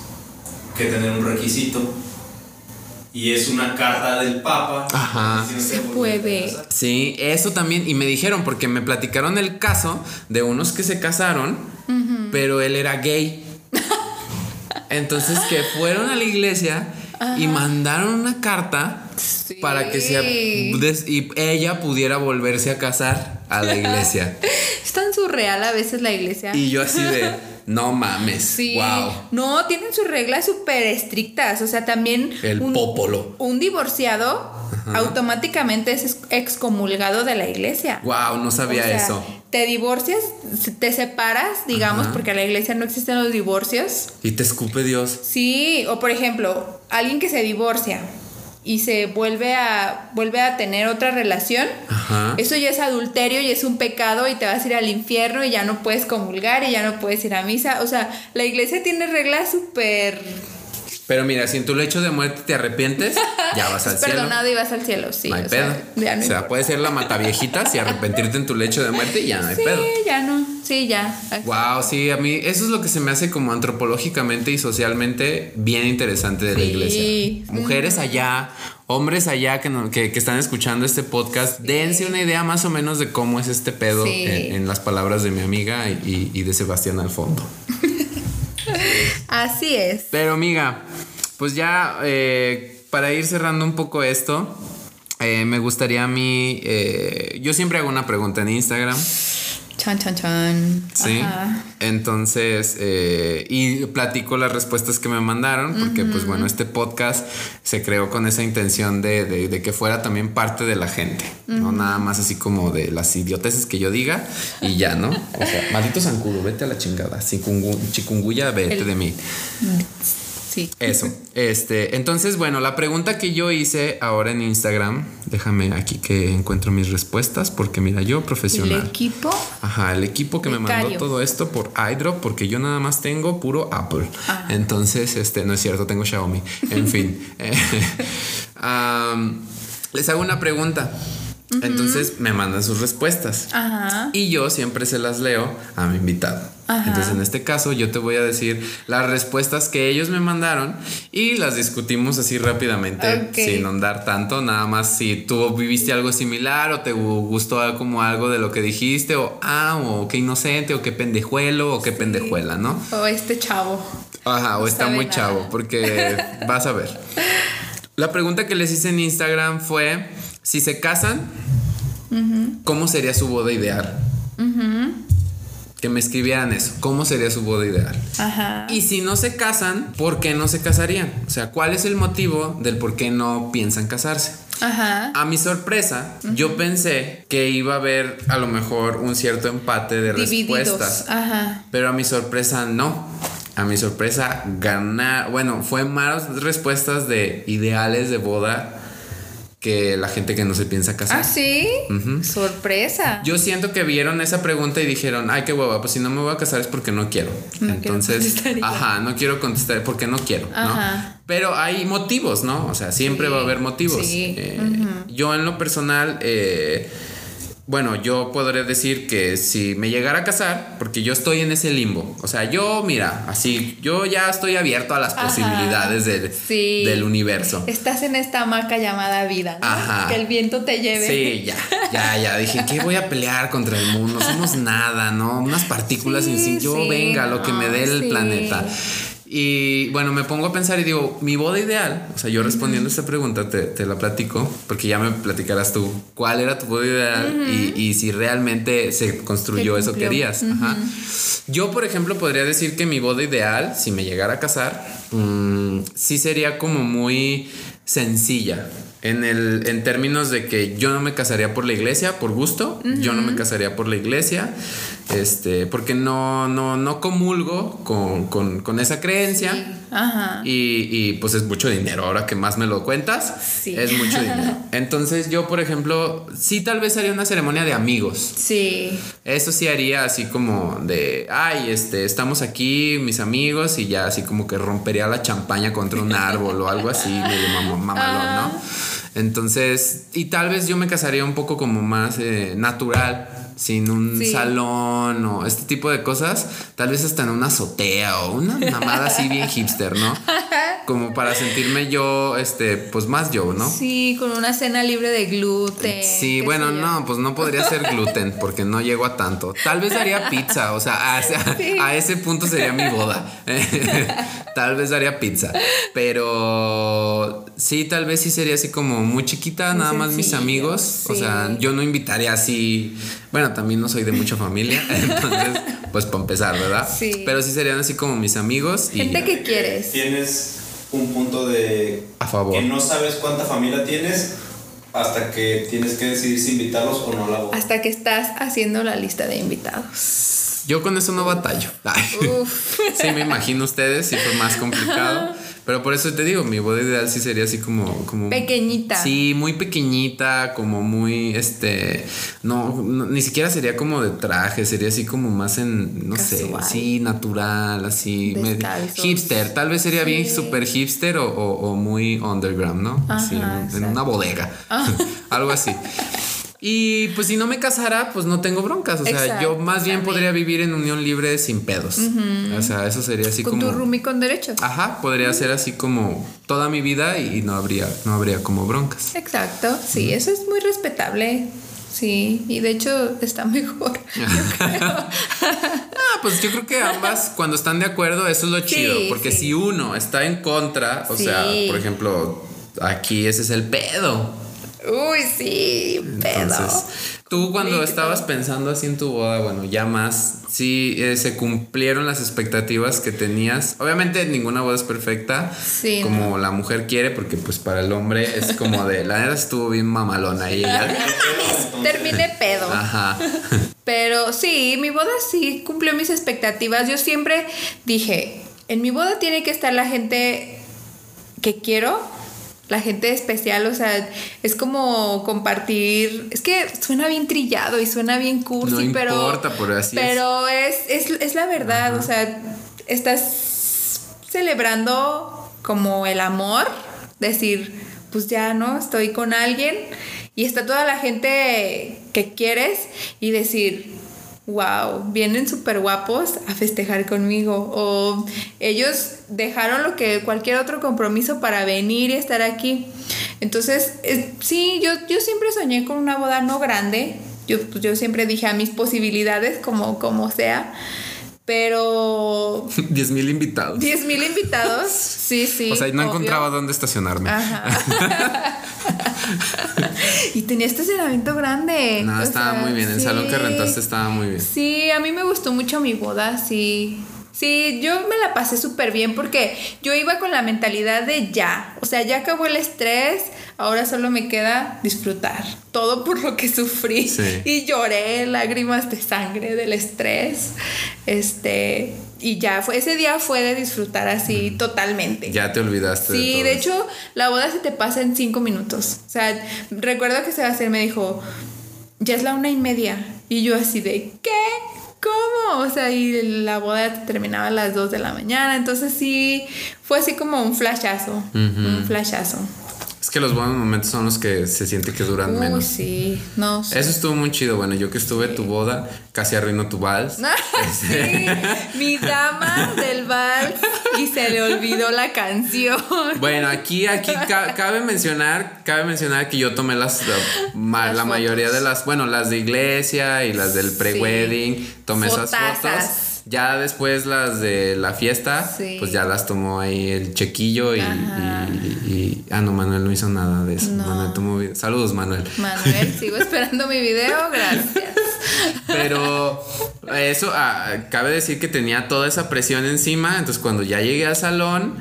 que tener un requisito. Y es una carta del Papa. Ajá. diciendo que Se puede. Sí, eso también. Y me dijeron, porque me platicaron el caso de unos que se casaron, pero él era gay. [laughs] Entonces que fueron a la iglesia y mandaron una carta Sí. para que sea des- y ella pudiera volverse a casar a la iglesia. [laughs] Es tan surreal a veces la iglesia. y yo así de, [laughs] no mames, Sí. wow. No, tienen sus reglas súper estrictas. O sea, también. El popolo. Un divorciado automáticamente es excomulgado de la iglesia. Wow, no sabía O sea, eso. Te divorcias, te separas, digamos, Ajá. porque en la iglesia no existen los divorcios. Y te escupe Dios. Sí, o por ejemplo, alguien que se divorcia y se vuelve a vuelve a tener otra relación, Ajá. eso ya es adulterio y es un pecado y te vas a ir al infierno y ya no puedes comulgar y ya no puedes ir a misa. O sea, la iglesia tiene reglas súper Pero mira, si en tu lecho de muerte te arrepientes, [laughs] ya vas al cielo. perdonado y vas al cielo, sí. no hay o pedo. sea, ya no o sea, importa. puede ser la mataviejitas y arrepentirte en tu lecho de muerte y ya no hay Sí, pedo. ya no. Sí, ya. Wow, sí, a mí eso es lo que se me hace como antropológicamente y socialmente bien interesante de la Sí. iglesia. Mujeres allá, hombres allá que, no- que, que están escuchando este podcast, dense una idea más o menos de cómo es este pedo Sí. en, en las palabras de mi amiga y, y de Sebastián al fondo. [laughs] [laughs] Así es. Pero amiga, pues ya eh, para ir cerrando un poco esto, eh, me gustaría a mí, eh, yo siempre hago una pregunta en Instagram. Chan, chan, chan. Sí. Ajá. Entonces, eh, y platico las respuestas que me mandaron, porque pues bueno, este podcast se creó con esa intención de, de- de que fuera también parte de la gente, no nada más así como de las idioteces que yo diga y ya, ¿no? O sea, maldito zancudo, vete a la chingada, chikungu- chikungunya, vete El- de mí. Sí. Eso. Este, entonces, bueno, la pregunta que yo hice ahora en Instagram, déjame aquí que encuentro mis respuestas, porque mira, yo El profesional. equipo. Ajá, el equipo que me mandó todo esto por iDrop, porque yo nada más tengo puro Apple. Ah. Entonces, este, no es cierto, tengo Xiaomi. En [laughs] fin. [laughs] Les hago una pregunta. Entonces me mandan sus respuestas. Ajá. Y yo siempre se las leo a mi invitado. Ajá. Entonces, en este caso, yo te voy a decir las respuestas que ellos me mandaron y las discutimos así rápidamente, sin andar tanto. Nada más si tú viviste algo similar o te gu- gustó como algo de lo que dijiste, o ah, o qué inocente, o qué pendejuelo, o qué pendejuela, ¿no? O este chavo. Ajá, o está muy nada. chavo, porque [laughs] vas a ver. La pregunta que les hice en Instagram fue: si se casan, ¿cómo sería su boda ideal? Que me escribieran eso. ¿Cómo sería su boda ideal? Ajá. Y si no se casan, ¿por qué no se casarían? O sea, ¿cuál es el motivo del por qué no piensan casarse? Ajá. A mi sorpresa, yo pensé que iba a haber a lo mejor un cierto empate de Divididos. respuestas. Ajá. Pero a mi sorpresa no. A mi sorpresa gana, bueno, fue más respuestas de ideales de boda que la gente que no se piensa casar. Ah, sí. Sorpresa. Yo siento que vieron esa pregunta y dijeron, ay, qué hueva, pues si no me voy a casar es porque no quiero. No Entonces, ajá, no quiero contestar porque no quiero, ¿no? Ajá. Pero hay motivos, ¿no? O sea, siempre Sí, va a haber motivos. sí, Eh, Yo en lo personal, eh, bueno, yo podría decir que si me llegara a casar, porque yo estoy en ese limbo. O sea, yo, mira, así, yo ya estoy abierto a las Ajá. posibilidades del, Sí. del universo. Estás en esta hamaca llamada vida, ¿no? Ajá. Que el viento te lleve. Sí, ya, ya, ya. Dije, ¿qué voy a pelear contra el mundo? Somos nada, ¿no? Unas partículas Sí, sin [laughs] sí. Yo, venga, lo que me dé el sí. planeta. Y bueno, me pongo a pensar y digo, mi boda ideal, o sea, yo respondiendo a esta pregunta te, te la platico, porque ya me platicarás tú cuál era tu boda ideal y, y si realmente se construyó Se eso que querías. Ajá. Yo, por ejemplo, podría decir que mi boda ideal, si me llegara a casar, mm, sí sería como muy sencilla. En, el, en términos de que yo no me casaría por la iglesia, por gusto, yo no me casaría por la iglesia, este, porque no, no, no comulgo con, con- con esa creencia. Sí. Ajá. Y, y, pues es mucho dinero, ahora que más me lo cuentas, Sí. es mucho dinero. [laughs] Entonces yo, por ejemplo, sí tal vez haría una ceremonia de amigos. Sí. Eso sí haría así como de, ay, este, estamos aquí, mis amigos, y ya así como que rompería la champaña contra un árbol o algo así, [laughs] medio mam- mamalón, ¿no? Entonces, y tal vez yo me casaría un poco como más eh, natural, sin un Sí. salón o este tipo de cosas, tal vez hasta en una azotea o una mamada así bien [laughs] hipster, ¿no? Como para sentirme yo, este, pues más yo, ¿no? Sí, con una cena libre de gluten. Sí, qué bueno, no, pues no podría ser gluten porque no llego a tanto. Tal vez daría pizza, o sea, a, Sí. ese punto sería mi boda. [laughs] tal vez daría pizza, pero sí, tal vez sí sería así como muy chiquita, nada más mis amigos. O sea, sí. yo no invitaría así. Bueno, también no soy de mucha familia, [laughs] entonces, pues para empezar, ¿verdad? Sí. Pero sí serían así como mis amigos y Gente que quieres. Tienes un punto de a favor. que no sabes cuánta familia tienes hasta que tienes que decidir si invitarlos o no la boda. Hasta que estás haciendo la lista de invitados. Yo con eso no batallo. Ay. Uf. [laughs] Sí, me imagino ustedes, sí fue más complicado. [laughs] Pero por eso te digo, mi boda ideal sí sería así como. como Pequeñita. Sí, muy pequeñita, como muy, este, no, no, ni siquiera sería como de traje, sería así como más en, no Casual. sé, sí, natural, así, medio- Descalzos. hipster, tal vez sería bien Sí. súper hipster o, o- o muy underground, ¿no? Ajá, Sí, en, en una bodega, [laughs] algo así. Y pues si no me casara, pues no tengo broncas. O sea, Exacto, yo más bien también. podría vivir en unión libre sin pedos. O sea, eso sería así con como. tu roomie con derechos. Ajá, podría ser así como toda mi vida y no habría, no habría como broncas. Exacto. Sí, eso es muy respetable. Sí, y de hecho está [laughs] mejor. Ah, [laughs] pues yo creo que ambas, cuando están de acuerdo, eso es lo Sí, chido. Porque sí. si uno está en contra, o Sí. sea, por ejemplo, aquí ese es el pedo. Uy, sí, pedo. Entonces, tú cuando estabas pensando así en tu boda, bueno, ya más, sí eh, se cumplieron las expectativas que tenías. Obviamente ninguna boda es perfecta, Sí, como la mujer quiere, porque pues para el hombre es como de, la neta estuvo bien mamalona y ella, [laughs] Terminé pedo. ajá, [laughs] Pero sí, mi boda sí cumplió mis expectativas. Yo siempre dije, en mi boda tiene que estar la gente que quiero, la gente especial, o sea, es como compartir, es que suena bien trillado y suena bien cursi, No pero importa, pero así pero es. Es, es la verdad, o sea, estás celebrando como el amor, decir, pues ya, ¿no? Estoy con alguien y está toda la gente que quieres y decir, wow, vienen súper guapos a festejar conmigo. O ellos dejaron lo que cualquier otro compromiso para venir y estar aquí. Entonces, es- sí, yo, yo siempre soñé con una boda no grande. Yo, pues, yo siempre dije a mis posibilidades, como, como sea. Pero [laughs] 10 mil invitados. 10 mil invitados, sí, sí. o sea, no obvio. encontraba dónde estacionarme. Ajá. [laughs] y tenía estacionamiento grande. No, o estaba sea, muy bien. El sí. salón que rentaste estaba muy bien. Sí, a mí me gustó mucho mi boda, sí. Sí, yo me la pasé súper bien porque yo iba con la mentalidad de ya. O sea, ya acabó el estrés, ahora solo me queda disfrutar. Todo por lo que sufrí. Sí. Y lloré lágrimas de sangre del estrés. Este. Y ya fue, ese día fue de disfrutar así totalmente. Ya te olvidaste. Sí, de hecho, la boda se te pasa en cinco minutos. O sea, recuerdo que Sebastián me dijo, ya es la una y media. Y yo así de, ¿qué? ¿Cómo? O sea, y la boda terminaba a las dos de la mañana. Entonces sí, fue así como un flashazo. Un flashazo. Es que los buenos momentos son los que se siente que duran Uy, menos. sí. No. Eso estuvo muy chido. Bueno, yo que estuve en tu boda, casi arruino tu vals. [laughs] sí, mi dama del vals y se le olvidó la canción. Bueno, aquí, aquí ca- cabe mencionar, cabe mencionar que yo tomé las, la, Las la mayoría de las, bueno, las de iglesia y las del pre-wedding, tomé esas fotos. Ya después las de la fiesta, Sí. pues ya las tomó ahí el chequillo y, Ajá. y- y- ah no, Manuel no hizo nada de eso. No. Manuel tomó video. Saludos, Manuel. Manuel, [laughs] sigo esperando mi video, gracias. Pero eso, ah, cabe decir que tenía toda esa presión encima. Entonces, cuando ya llegué al salón,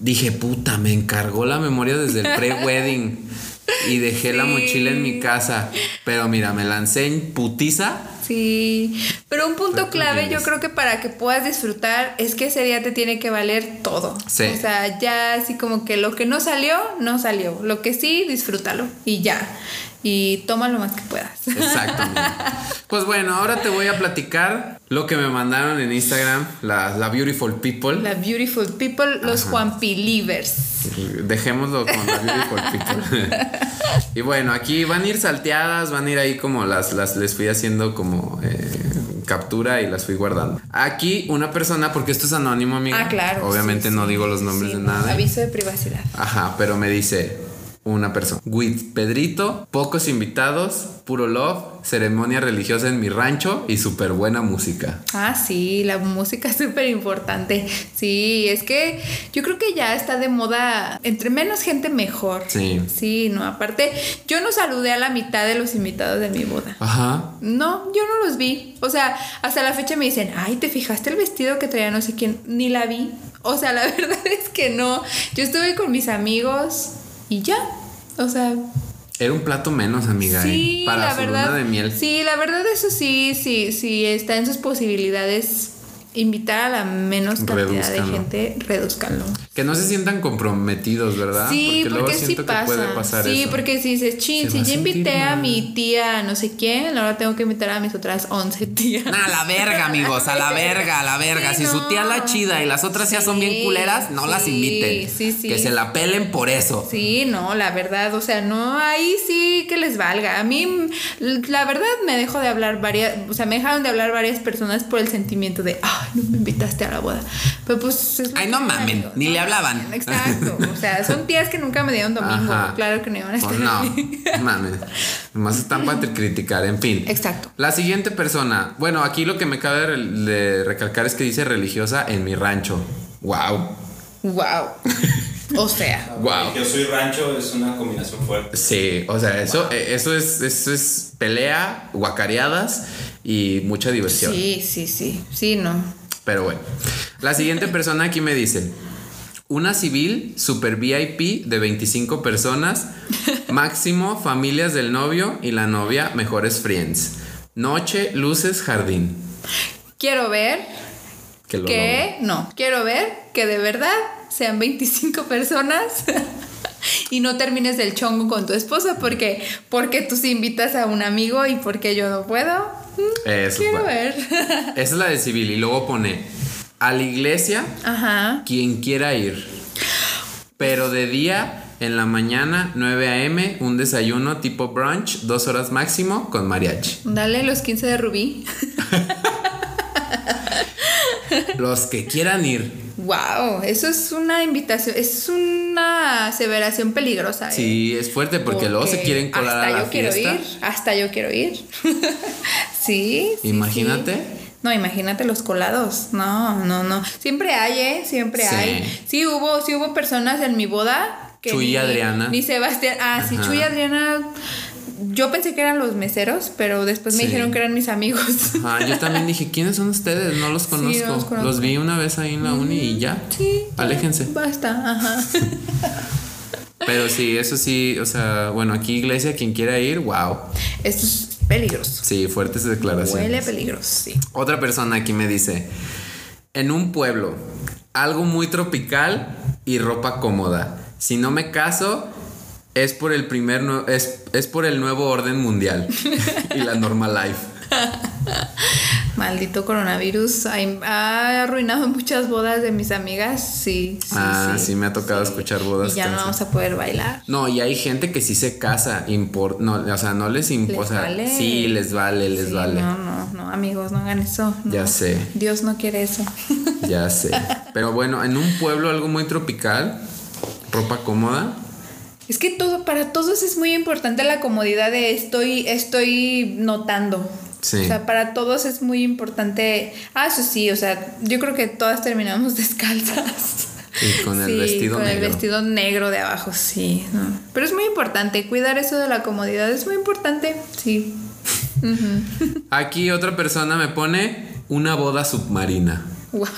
dije, puta, me encargó la memoria desde el pre-wedding. Y dejé la [laughs] mochila en mi casa. Pero mira, me lancé en putiza. Sí, pero un punto Pero clave yo creo que para que puedas disfrutar es que ese día te tiene que valer todo. Sí. O sea, ya así como que lo que no salió, no salió. Lo que sí, disfrútalo y ya. Y toma lo más que puedas. Exactamente. Pues bueno, ahora te voy a platicar lo que me mandaron en Instagram, la, la Beautiful People. La Beautiful People, los Juan Believers. Dejémoslo con la Beautiful People. [laughs] y bueno, aquí van a ir salteadas, van a ir ahí como las, las les fui haciendo como eh, captura y las fui guardando. Aquí una persona, porque esto es anónimo, amiga. Ah, claro. Obviamente sí, no sí, digo los nombres sí, de nada. Aviso de privacidad. Ajá, pero me dice una persona. With Pedrito, pocos invitados, puro love, ceremonia religiosa en mi rancho y súper buena música. Ah, sí, la música es súper importante. Sí, es que yo creo que ya está de moda, entre menos gente mejor. Sí. Sí, no, aparte, yo no saludé a la mitad de los invitados de mi boda. Ajá. No, yo no los vi. O sea, hasta la fecha me dicen, ay, ¿te fijaste el vestido que traía no sé quién? Ni la vi. O sea, la [laughs] verdad es que no. Yo estuve con mis amigos y ya. O sea, Era un plato menos, amiga. ¿eh? Sí, Para la su verdad. luna de miel. Sí, la verdad, eso sí, sí, sí, está en sus posibilidades. Invitar a la menos cantidad de gente, reduzcanlo. Que no se sientan comprometidos, ¿verdad? Sí, porque, luego sí siento pasa. que puede pasar sí, eso. porque si dices, chin, si ya invité a mi tía no sé quién, ahora tengo que invitar a mis otras 11 tías. A la verga, amigos, a la verga, a la verga. Sí, si su tía la chida y las otras ya son bien Sí, culeras, no las sí, inviten. sí, sí. Que se la pelen por eso. Sí, no, la verdad, o sea, no, ahí sí que les valga. A mí, la verdad, me dejó de hablar varias, o sea, me dejaron de hablar varias personas por el sentimiento de, ay, no me invitaste a la boda. Pero pues... es Ay, no me mamen, salió, ni no le hablaban. Exacto, o sea, son [laughs] tías que nunca me dieron domingo, Ajá. claro que no iban a estar Pues no, ahí. mames. Nomás están para [laughs] criticar, en fin. Exacto. La siguiente persona. Bueno, aquí lo que me cabe de, de recalcar es que dice religiosa en mi rancho. Wow. Wow. [laughs] O sea, Wow. Yo soy rancho, es una combinación fuerte. Sí, o sea, eso, eh, eso es, eso es pelea, guacareadas y mucha diversión. sí, sí, sí, sí, no. Pero bueno. La siguiente persona aquí me dice. Una civil super VIP de 25 personas, [laughs] máximo familias del novio y la novia mejores friends. Noche, luces, jardín. Quiero ver Que lo que, no, quiero ver que de verdad sean 25 personas [laughs] y no termines del chongo con tu esposa porque, porque tú sí invitas a un amigo y porque yo no puedo. Eso es quiero bueno. ver. [laughs] Esa es la de civil y luego pone a la iglesia Ajá. quien quiera ir. Pero de día En la mañana, 9 a.m., un desayuno tipo brunch, dos horas máximo con mariachi. Dale los 15 de Rubí. [laughs] Los que quieran ir. Wow, eso es una invitación, es una aseveración peligrosa. ¿eh? Sí, es fuerte porque, luego se quieren colar hasta a la yo quiero ir, hasta yo quiero ir. [laughs] sí, sí, Imagínate. sí. No, imagínate los colados. No, no, no. Siempre hay, ¿eh? Siempre Sí. hay. Sí hubo, sí hubo personas en mi boda que Chuy y ni- Adriana. Ni Sebastián. Ah, sí, Ajá. Chuy y Adriana. Yo pensé que eran los meseros, pero después me Sí. dijeron que eran mis amigos. Ah, yo también dije, ¿quiénes son ustedes? No los Sí, conozco. no los conozco. los vi una vez ahí en la uni y ya. Sí. Aléjense. Basta, ajá. [laughs] Pero sí, eso sí, o sea, bueno, aquí iglesia, quien quiera ir, wow. Esto es peligroso. Sí, fuertes declaraciones. Huele peligroso, sí. Otra persona aquí me dice, en un pueblo, algo muy tropical y ropa cómoda. Si no me caso, es por el primer nue- es, es por el nuevo orden mundial y la normal life. [laughs] Maldito coronavirus ha arruinado muchas bodas de mis amigas. Sí, sí. Ah, sí, me ha tocado escuchar bodas Y ya no vamos a poder bailar. No, y hay gente que sí se casa, impor no, o sea, no les importa, vale. sí les vale, les Sí, vale. No, no, no, amigos, no hagan eso. no. Ya sé. Dios no quiere eso. Ya sé. [laughs] Pero bueno, en un pueblo algo muy tropical, ropa cómoda. Es que todo, para todos es muy importante la comodidad de estoy, estoy notando. Sí. O sea, para todos es muy importante. Ah, eso sí, o sea, yo creo que todas terminamos [laughs] descalzas. Y con el Sí, vestido con negro. el vestido negro de abajo, sí. no. Pero es muy importante, cuidar eso de la comodidad es muy importante, sí. [laughs] Aquí otra persona me pone una boda submarina. [laughs] Wow.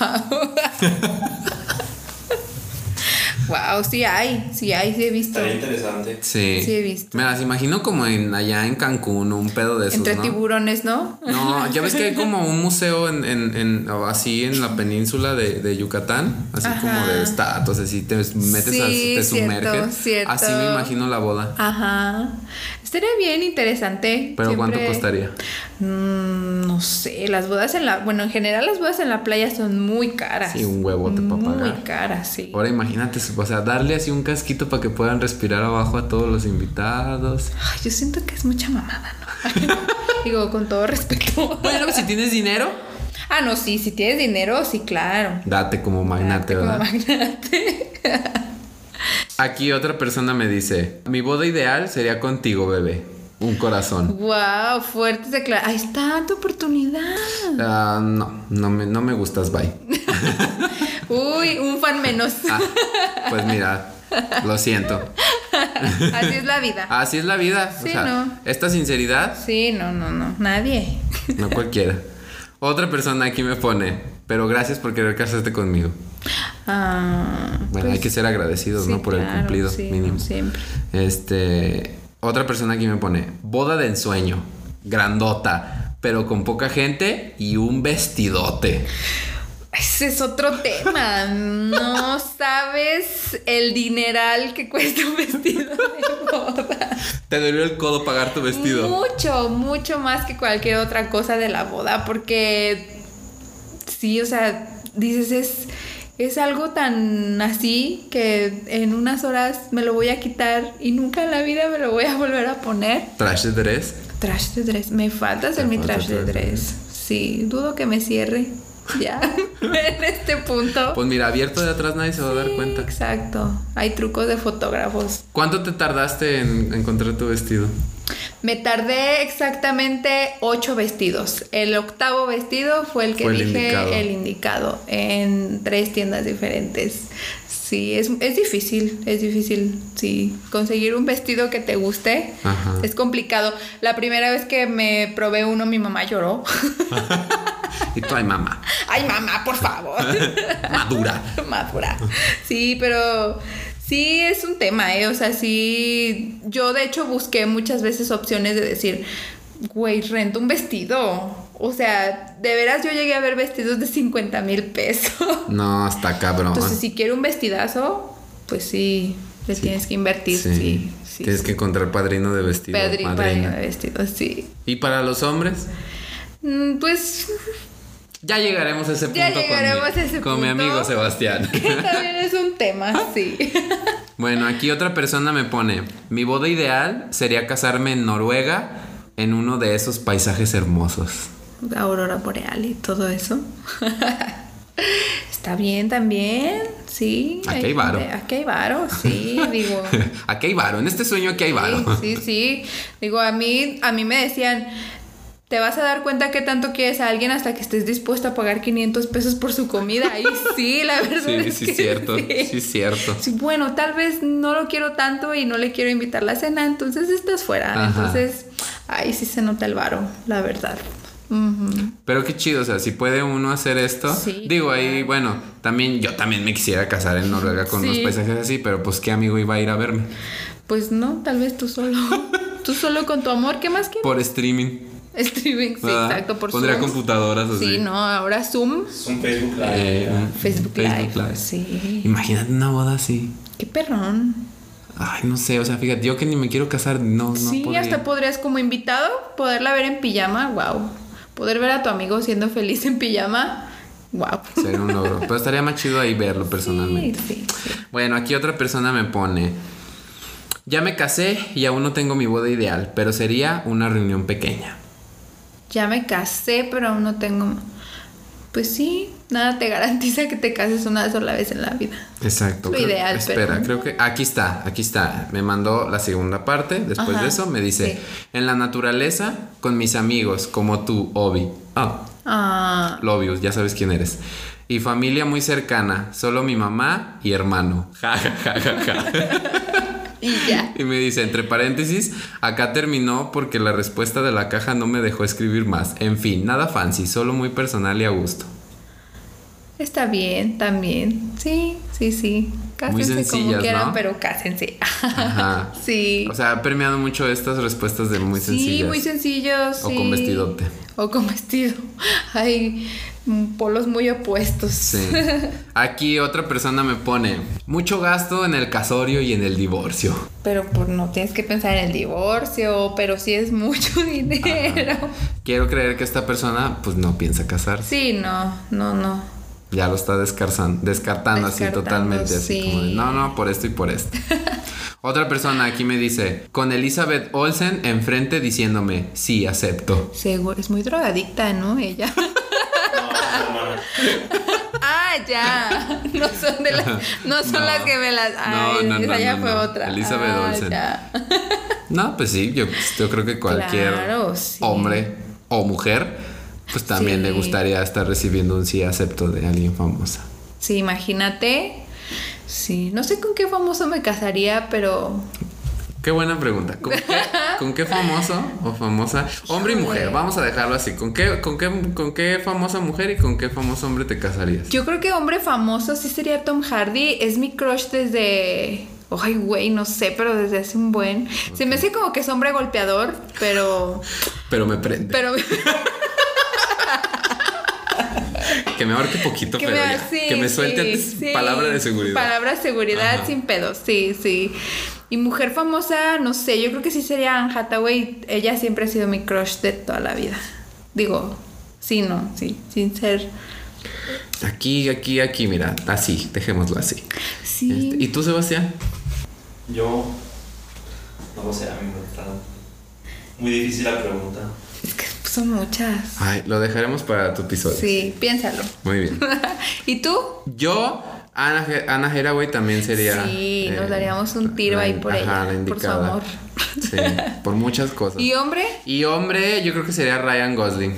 Wow, sí hay, sí hay, sí he visto. Estaría interesante. Sí. Sí, he visto. Me las imagino como en allá en Cancún, un pedo de esos, Entre ¿no? tiburones, ¿no? No, ya ves que hay como un museo en, en, en- así en la península de, de Yucatán, así Ajá. como de estatuas, así te metes a, Sí, te cierto, sumerges. cierto. Así me imagino la boda. Ajá. Estaría bien interesante. Pero ¿cuánto costaría? Mm, no sé, las bodas en la, bueno, en general las bodas en la playa son muy caras. Sí, un huevote pa' Muy pagar. caras, sí. Ahora imagínate, o sea, darle así un casquito para que puedan respirar abajo a todos los invitados. Ay, yo siento que es mucha mamada, ¿no? [laughs] Digo, con todo respeto. [laughs] Bueno, si tienes dinero, Ah, no, sí, si tienes dinero, sí, claro. date como magnate, Como ¿verdad? magnate. [laughs] Aquí otra persona me dice, mi boda ideal sería contigo, bebé. Un corazón. Wow, fuertes declaraciones. Ahí está tu oportunidad. Ah, no, no me, no me gustas, bye. [laughs] Uy, un fan menos. Ah, pues mira, lo siento. [laughs] Así es la vida. Así es la vida. Sí, o sea, no. esta sinceridad, Sí, no, no, no. Nadie. no cualquiera. Otra persona aquí me pone, pero gracias por querer casarte conmigo. Ah, Bueno, pues, hay que ser agradecidos, sí, ¿no? Por el cumplido sí, mínimo. Siempre. Este, otra persona aquí me pone, boda de ensueño, grandota, pero con poca gente y un vestidote. Ese es otro tema. No sabes el dineral que cuesta un vestido de boda. ¿Te dolió el codo pagar tu vestido? Mucho, mucho más que cualquier otra cosa de la boda. Porque sí, o sea, dices, es, es algo tan así que en unas horas me lo voy a quitar y nunca en la vida me lo voy a volver a poner. Trash de dress. Trash de dress. Me falta hacer mi falta trash de trash de dress. Sí, dudo que me cierre. Ya, [laughs] en este punto. Pues mira, abierto de atrás nadie se va a dar Sí, cuenta. Exacto. Hay trucos de fotógrafos. ¿Cuánto te tardaste en encontrar tu vestido? Me tardé exactamente ocho vestidos. El octavo vestido fue el que Fue el dije indicado. el indicado en tres tiendas diferentes. Sí, es, es difícil, es difícil, sí. Conseguir un vestido que te guste Ajá. es complicado. La primera vez que me probé uno, mi mamá lloró. [laughs] Y tú, ay, mamá, Ay, mamá, por favor. [laughs] madura. [laughs] madura. Sí, pero sí es un tema, ¿eh? O sea, sí. Yo de hecho busqué muchas veces opciones de decir, güey, rento un vestido. O sea, de veras yo llegué a ver vestidos de 50 mil pesos. No, hasta cabrón. Entonces, si quiero un vestidazo, pues sí, le tienes que invertir. Sí, sí. sí, Tienes que encontrar padrino de vestido. Padrino de vestido, sí. ¿Y para los hombres? Mm, Pues Ya llegaremos a ese punto Ya con, llegaremos mi, a ese con mi amigo Sebastián. [laughs] también es un tema, sí. [laughs] Bueno, aquí otra persona me pone, mi boda ideal sería casarme en Noruega en uno de esos paisajes hermosos. Aurora boreal y todo eso. [laughs] Está bien también, sí. Aquí hay varo. Aquí hay varo, sí, digo. aquí hay varo, en este sueño aquí hay varo. Sí, sí, sí. Digo, a mí, a mí me decían, te vas a dar cuenta que tanto quieres a alguien hasta que estés dispuesto a pagar 500 pesos por su comida. Y [laughs] sí, la verdad. Sí, es sí, que cierto. sí. Sí, cierto. Sí, bueno, tal vez no lo quiero tanto y no le quiero invitar la cena, entonces estás fuera. Ajá. Entonces, ahí sí se nota el varo, la verdad. Pero qué chido, o sea, si puede uno hacer esto. Sí, digo, claro. ahí, bueno, también yo también me quisiera casar en Noruega con unos paisajes así, pero pues qué amigo iba a ir a verme. Pues no, tal vez tú solo. [laughs] tú solo con tu amor, ¿qué más quieres? Por streaming. Streaming, sí, ¿verdad? exacto, por Pondría Zoom. computadoras así. Sí, no, ahora Zoom, un Facebook Live. Eh, Facebook, Live. Sí. Imagínate una boda así. Qué perrón. Ay, no sé, o sea, fíjate, yo que ni me quiero casar, no, no sí, podría. hasta podrías como invitado poderla ver en pijama, wow. Poder ver a tu amigo siendo feliz en pijama, wow. Sería un logro. Pero estaría más chido ahí verlo personalmente. Sí, sí, sí. Bueno, aquí otra persona me pone. Ya me casé y aún no tengo mi boda ideal, pero sería una reunión pequeña. Ya me casé, pero aún no tengo. Pues sí, nada te [laughs] garantiza que te cases una sola vez en la vida. Exacto. Lo creo- ideal, Espera, pero- creo que aquí está, aquí está. Me mandó la segunda parte. Después Ajá, de eso me dice, sí. en la naturaleza, con mis amigos, como tú, Obi. Ah, Ah, Lobius, ya sabes quién eres. Y familia muy cercana, solo mi mamá y hermano. Ja, ja, ja, ja, ja. [laughs] y ya. Y me dice, entre paréntesis, acá terminó porque la respuesta de la caja no me dejó escribir más. En fin, nada fancy, solo muy personal y a gusto. Está bien, también. Sí, sí, sí. Cásense como sencillas, quieran, ¿no? pero cásense. [laughs] Ajá. sí. O sea, ha premiado mucho estas respuestas de muy sí, sencillas. muy sencillos. O sí. con vestidote. O con vestido. [laughs] Hay mm, polos muy opuestos. Sí. [laughs] Aquí otra persona me pone mucho gasto en el casorio y en el divorcio. Pero pues no tienes que pensar en el divorcio, pero sí es mucho dinero. Quiero creer que esta persona pues no piensa casarse. Sí, no, no, no. Ya lo está descarzan- descartando, así Descartando, totalmente, así sí. como de, no, no, por esto y por esto. [laughs] Otra persona aquí me dice, con Elizabeth Olsen enfrente diciéndome, sí, acepto. Seguro, es muy drogadicta, ¿no? Ella. [laughs] Ah, ya. No son de las, no son No. las que me las. Ay, No, no, esa no, ya no, fue no. otra. Elizabeth Ah, Olsen. ya. [laughs] No, pues sí, yo, yo creo que cualquier Claro, sí. hombre o mujer, pues también Sí. le gustaría estar recibiendo un sí, acepto de alguien famosa. Sí, imagínate. Sí, no sé con qué famoso me casaría, pero Qué buena pregunta. ¿Con qué, con qué famoso o famosa? Hombre y mujer, vamos a dejarlo así. ¿Con qué, con, qué, ¿Con qué famosa mujer y con qué famoso hombre te casarías? yo creo que hombre famoso sí sería Tom Hardy. Es mi crush desde. Ay, güey, no sé, pero desde hace un buen. Se me hace como que es hombre golpeador, pero. Pero me prende. Pero. [laughs] que me ahorque poquito, que pero me, ya. sí, que me suelte sí, antes sí. palabra de seguridad. Palabra de seguridad Ajá. sin pedos, sí, sí. Y mujer famosa, no sé, yo creo que sí sería Anne Hathaway. Ella siempre ha sido mi crush de toda la vida. Digo, sí, no, sí, sin ser. Aquí, aquí, aquí, mira. Así, dejémoslo así. Sí. Este, ¿Y tú, Sebastián? Yo. No lo sé, a mí me está. Muy difícil la pregunta. Son muchas. Ay, lo dejaremos para tu episodio. Sí, piénsalo. Muy bien. [laughs] ¿Y tú? Yo, Ana, Ana Haraway también sería. Sí, nos eh, daríamos un tiro la- ahí por ajá, ella, la por su amor. Sí, por muchas cosas. ¿Y hombre? Y hombre, yo creo que sería Ryan Gosling.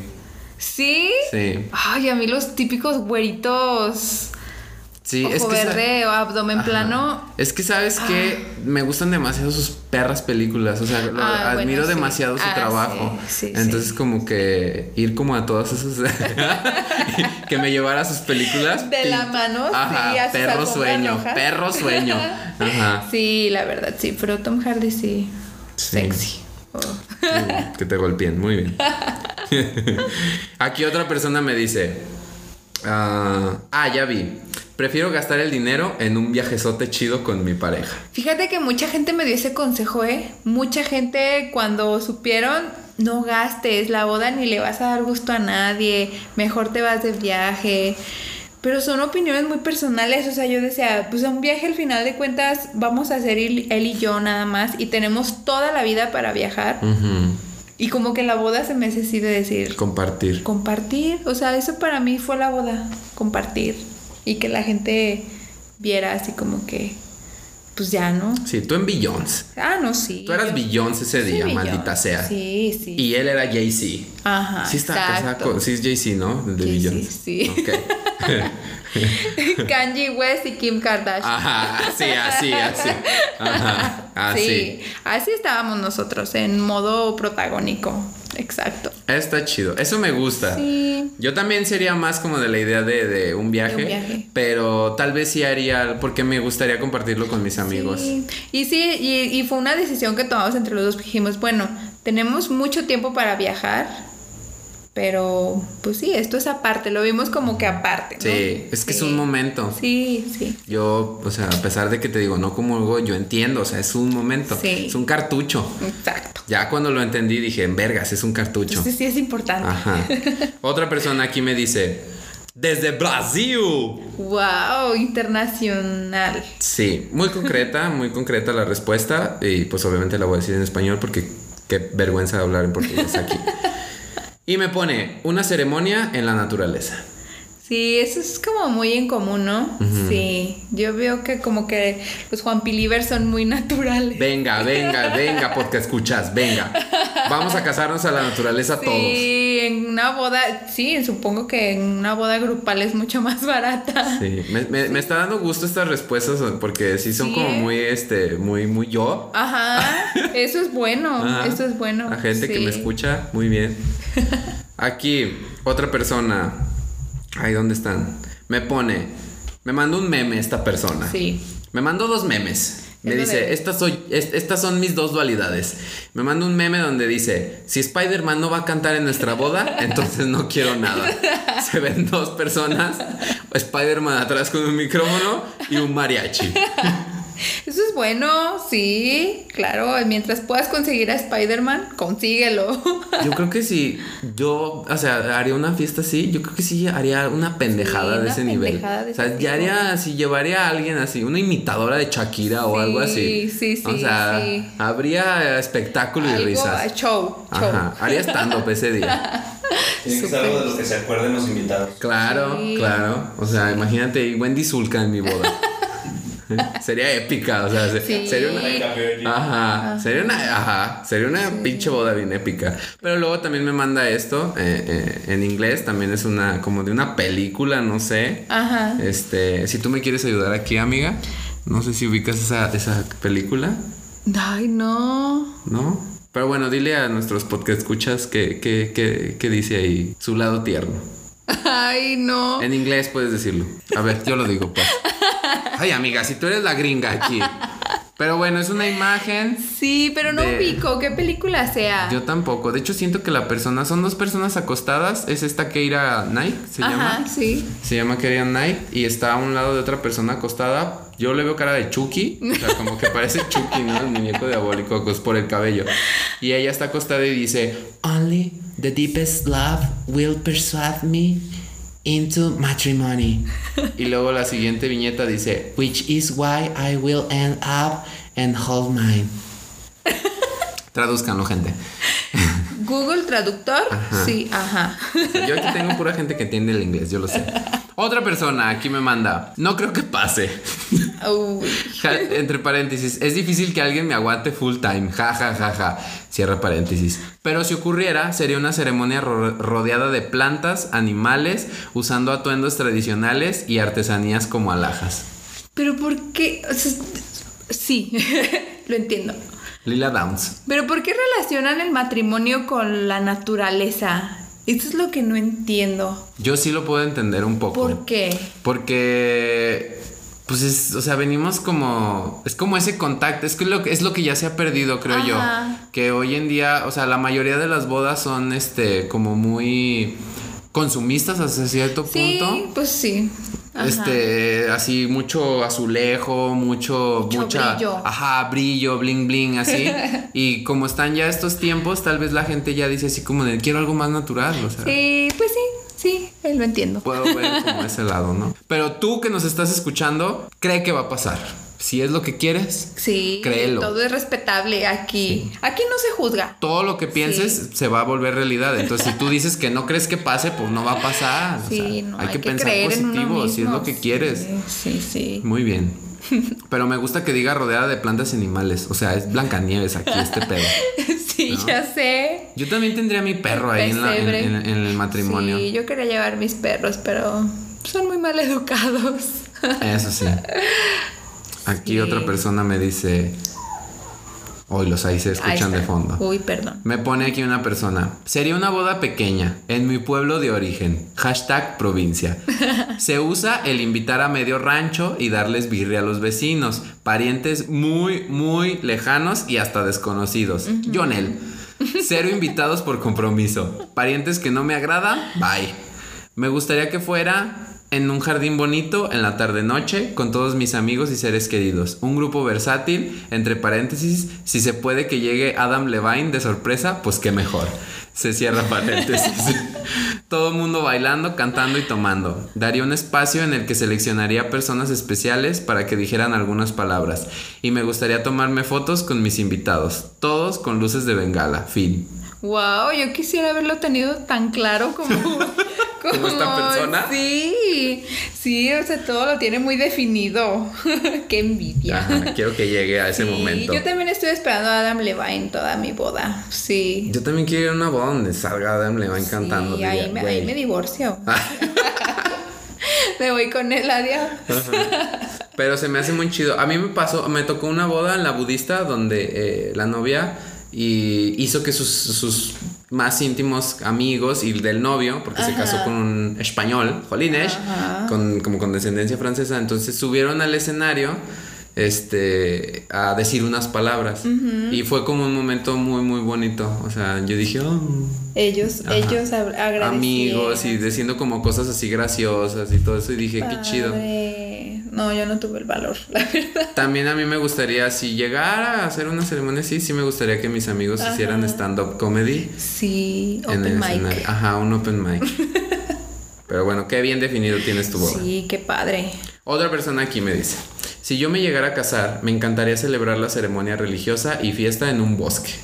¿Sí? Sí. Ay, a mí los típicos güeritos. Sí, ojo es que. verde o abdomen Ajá. plano. Es que sabes que me gustan demasiado sus perras películas. O sea, lo- Ah, bueno, admiro sí. demasiado su Ah, trabajo. sí, sí, Entonces, como que ir como a todas esas. [laughs] que me llevara a sus películas. De la mano, Ajá, sí, a sus perro sueño, perro sueño. [laughs] Ajá. Sí, la verdad, sí. Pero Tom Hardy sí. Sexy. Oh. Que te golpeen, muy bien. [laughs] Aquí otra persona me dice: ah, ah, ya vi. Prefiero gastar el dinero en un viajezote chido con mi pareja. Fíjate que mucha gente me dio ese consejo, ¿eh? Mucha gente cuando supieron, no gastes la boda ni le vas a dar gusto a nadie, mejor te vas de viaje. Pero son opiniones muy personales, o sea, yo decía, pues un viaje al final de cuentas vamos a hacer él, y yo nada más y tenemos toda la vida para viajar. Ujú. Y como que la boda se me hace así de decir, Compartir. compartir, o sea, eso para mí fue la boda, compartir. Y que la gente viera así como que, pues ya, ¿no? Sí, tú en Beyoncé. Ah, no, sí. Tú eras Beyoncé ese día, Beyoncé. maldita sea. Sí, sí. Y él era Jay-Z. Ajá. Sí está casada con... Sí es Jay-Z, ¿no? De Beyoncé. sí. Ok. [laughs] Kanye West y Kim Kardashian. Ajá, sí, así, así. Ajá, así. Sí, así estábamos nosotros, en modo protagónico. Exacto. Está chido. Eso me gusta. Sí. Yo también sería más como de la idea de, de un, viaje, De un viaje. pero tal vez sí haría, porque me gustaría compartirlo con mis amigos. Sí. Y sí, y, y fue una decisión que tomamos entre los dos. Dijimos, bueno, tenemos mucho tiempo para viajar, pero pues sí, esto es aparte, lo vimos como que aparte. ¿no? Sí, es que es Sí. un momento. Sí, sí. Yo, o sea, a pesar de que te digo, no comulgo, yo entiendo, o sea, es un momento, Sí. es un cartucho. Exacto. Ya cuando lo entendí dije, en vergas, es un cartucho. Entonces sí es importante. Ajá. [laughs] Otra persona aquí me dice, desde Brasil. Wow, internacional. Sí, muy concreta, [laughs] muy concreta la respuesta y pues obviamente la voy a decir en español porque qué vergüenza de hablar en portugués aquí. [laughs] Y me pone una ceremonia en la naturaleza. Sí, eso es como muy en común, ¿no? Sí, yo veo que como que los Juan Pilivers son muy naturales. Venga, venga, [laughs] venga, porque escuchas, venga. Vamos a casarnos a la naturaleza todos. Sí, en una boda, sí, supongo que en una boda grupal es mucho más barata. Sí, me, me- me está dando gusto estas respuestas porque sí son Sí, como muy, este, muy, muy yo. Ajá, [laughs] eso es bueno, Ajá. eso es bueno. La gente que me escucha, muy bien. [laughs] Aquí, otra persona. Ay, ¿dónde están? Me pone, me mandó un meme esta persona. Sí. Me mandó dos memes. Me dice, de- estas, soy, es- estas son mis dos dualidades. Me manda un meme donde dice, si Spider-Man no va a cantar en nuestra boda, [laughs] entonces no quiero nada. [laughs] Se ven dos personas, Spider-Man atrás con un micrófono y un mariachi. [laughs] Eso es bueno, sí, claro. Mientras puedas conseguir a Spider-Man, consíguelo. [laughs] Yo creo que si yo, o sea, haría una fiesta así, yo creo que sí haría una pendejada Sí, de una ese nivel. pendejada de o sea, ese ya haría así, llevaría a alguien así, una imitadora de Shakira o Sí, algo así. sí, sí, O sea, sí. habría espectáculo y Algo, risas. show, show. Ajá, haría stand-up ese día. [laughs] Tiene que ser algo de lo que se acuerden los invitados. Claro, Sí. claro. O sea, imagínate Wendy Zulka en mi boda. [laughs] [laughs] sería épica, o sea, Sí. sería una Ajá, sería una, ajá, sería una pinche boda bien épica. Pero luego también me manda esto eh, eh, en inglés, también es una como de una película, no sé. Ajá. Este, si tú me quieres ayudar aquí, amiga, no sé si ubicas esa, esa película, Ay, no. ¿no? Pero bueno, dile a nuestros podcast escuchas que, que, que, que dice ahí su lado tierno. [laughs] Ay, no. En inglés puedes decirlo. A ver, yo lo digo, pues. [laughs] Ay, amiga, si tú eres la gringa aquí. Pero bueno, es una imagen. Sí, pero no de- ubico qué película sea. Yo tampoco. De hecho, siento que la persona son dos personas acostadas. Es esta Keira Knight, se Ajá, llama. sí. Se llama Keira Knight y está a un lado de otra persona acostada. Yo le veo cara de Chucky, o sea, como que parece Chucky, ¿no? El muñeco diabólico pues, por el cabello. Y ella está acostada y dice, Only the deepest love will persuade me into matrimony. Y luego la siguiente viñeta dice, Which is why I will end up and hold mine. [laughs] Traduzcanlo, gente. Google Traductor. Ajá. Sí, ajá. Yo aquí tengo pura gente que entiende el inglés, yo lo sé. [laughs] Otra persona aquí me manda, no creo que pase. [laughs] [laughs] Entre paréntesis, es difícil que alguien me aguante full time. Ja, ja, ja, ja. Cierra paréntesis. Pero si ocurriera, sería una ceremonia ro- rodeada de plantas, animales, usando atuendos tradicionales y artesanías como alhajas. Pero ¿por qué? O sea, sí, [laughs] lo entiendo. Lila Downs. Pero ¿por qué relacionan el matrimonio con la naturaleza? Eso es lo que no entiendo. Yo sí lo puedo entender un poco. ¿Por qué? Porque, pues es, o sea, venimos como, es como ese contacto, es que lo que es lo que ya se ha perdido, creo yo, que hoy en día, o sea, la mayoría de las bodas son, este, como muy consumistas hasta cierto Sí, punto. pues sí. Ajá. Este, así mucho azulejo, mucho, Mucho mucha, brillo. ajá, brillo, bling, bling, así. [laughs] y como están ya estos tiempos, tal vez la gente ya dice así como de quiero algo más natural, o sea. Sí, pues sí, sí. ahí lo entiendo. Puedo ver como [laughs] ese lado, ¿no? Pero tú que nos estás escuchando, cree que va a pasar. Si es lo que quieres, Sí, Créelo. todo es respetable aquí. Aquí no se juzga. todo lo que pienses se va a volver realidad. Entonces, si tú dices que no crees que pase, pues no va a pasar. O Sí, sea, no, hay, que, pensar positivo, si es lo que quieres. Sí, sí. Muy bien. [laughs] Pero me gusta que diga rodeada de plantas y animales. O sea, es Blancanieves aquí este pedo. [laughs] Sí, ya sé. Yo también tendría mi perro ahí en, la- en- Pesebre. en- en el matrimonio. Sí, yo quería llevar mis perros, pero son muy mal educados. Eso sí. [laughs] Aquí Sí. otra persona me dice. Hoy los ahí se Ahí escuchan de fondo. Uy, perdón. Me pone aquí una persona. Sería una boda pequeña, en mi pueblo de origen. Hashtag provincia. [laughs] Se usa el invitar a medio rancho y darles birria a los vecinos, parientes muy, muy lejanos y hasta desconocidos. Jonel. [laughs] Cero invitados por compromiso. Parientes que no me agradan, bye. Me gustaría que fuera en un jardín bonito en la tarde-noche con todos mis amigos y seres queridos. Un grupo versátil, entre paréntesis, si se puede que llegue Adam Levine de sorpresa, pues qué mejor. Se cierra paréntesis. [laughs] Todo el mundo bailando, cantando y tomando. Daría un espacio en el que seleccionaría personas especiales para que dijeran algunas palabras. Y me gustaría tomarme fotos con mis invitados. Todos con luces de bengala. Fin. Wow, yo quisiera haberlo tenido tan claro [laughs] como, ¿Como esta persona? Sí, sí, o sea, todo lo tiene muy definido. [laughs] Qué envidia. Ajá, quiero que llegue a ese Sí, momento. Yo también estoy esperando a Adam Levine toda mi boda. Sí. Yo también quiero ir a una boda donde salga Adam Levine cantando. Sí, ahí me, ahí me divorcio. [laughs] me voy con él, adiós. Pero se me hace muy chido. A mí me pasó, me tocó una boda en la budista donde eh, la novia y hizo que sus, sus más íntimos amigos y del novio, porque se casó con un español, Jolines, con, como con descendencia francesa, entonces subieron al escenario este a decir unas palabras y fue como un momento muy muy bonito o sea yo dije "Oh". Ellos, Ajá. ellos agradecieron. amigos y diciendo como cosas así graciosas y todo eso y dije qué chido. No, yo no tuve el valor, [laughs] la verdad. También a mí me gustaría, si llegara a hacer una ceremonia así, sí me gustaría que mis amigos hicieran stand-up comedy Sí, en open el mic. Ajá, un open mic. [laughs] Pero bueno, qué bien definido tienes tu boda. Sí, qué padre. Otra persona aquí me dice, si yo me llegara a casar, me encantaría celebrar la ceremonia religiosa y fiesta en un bosque,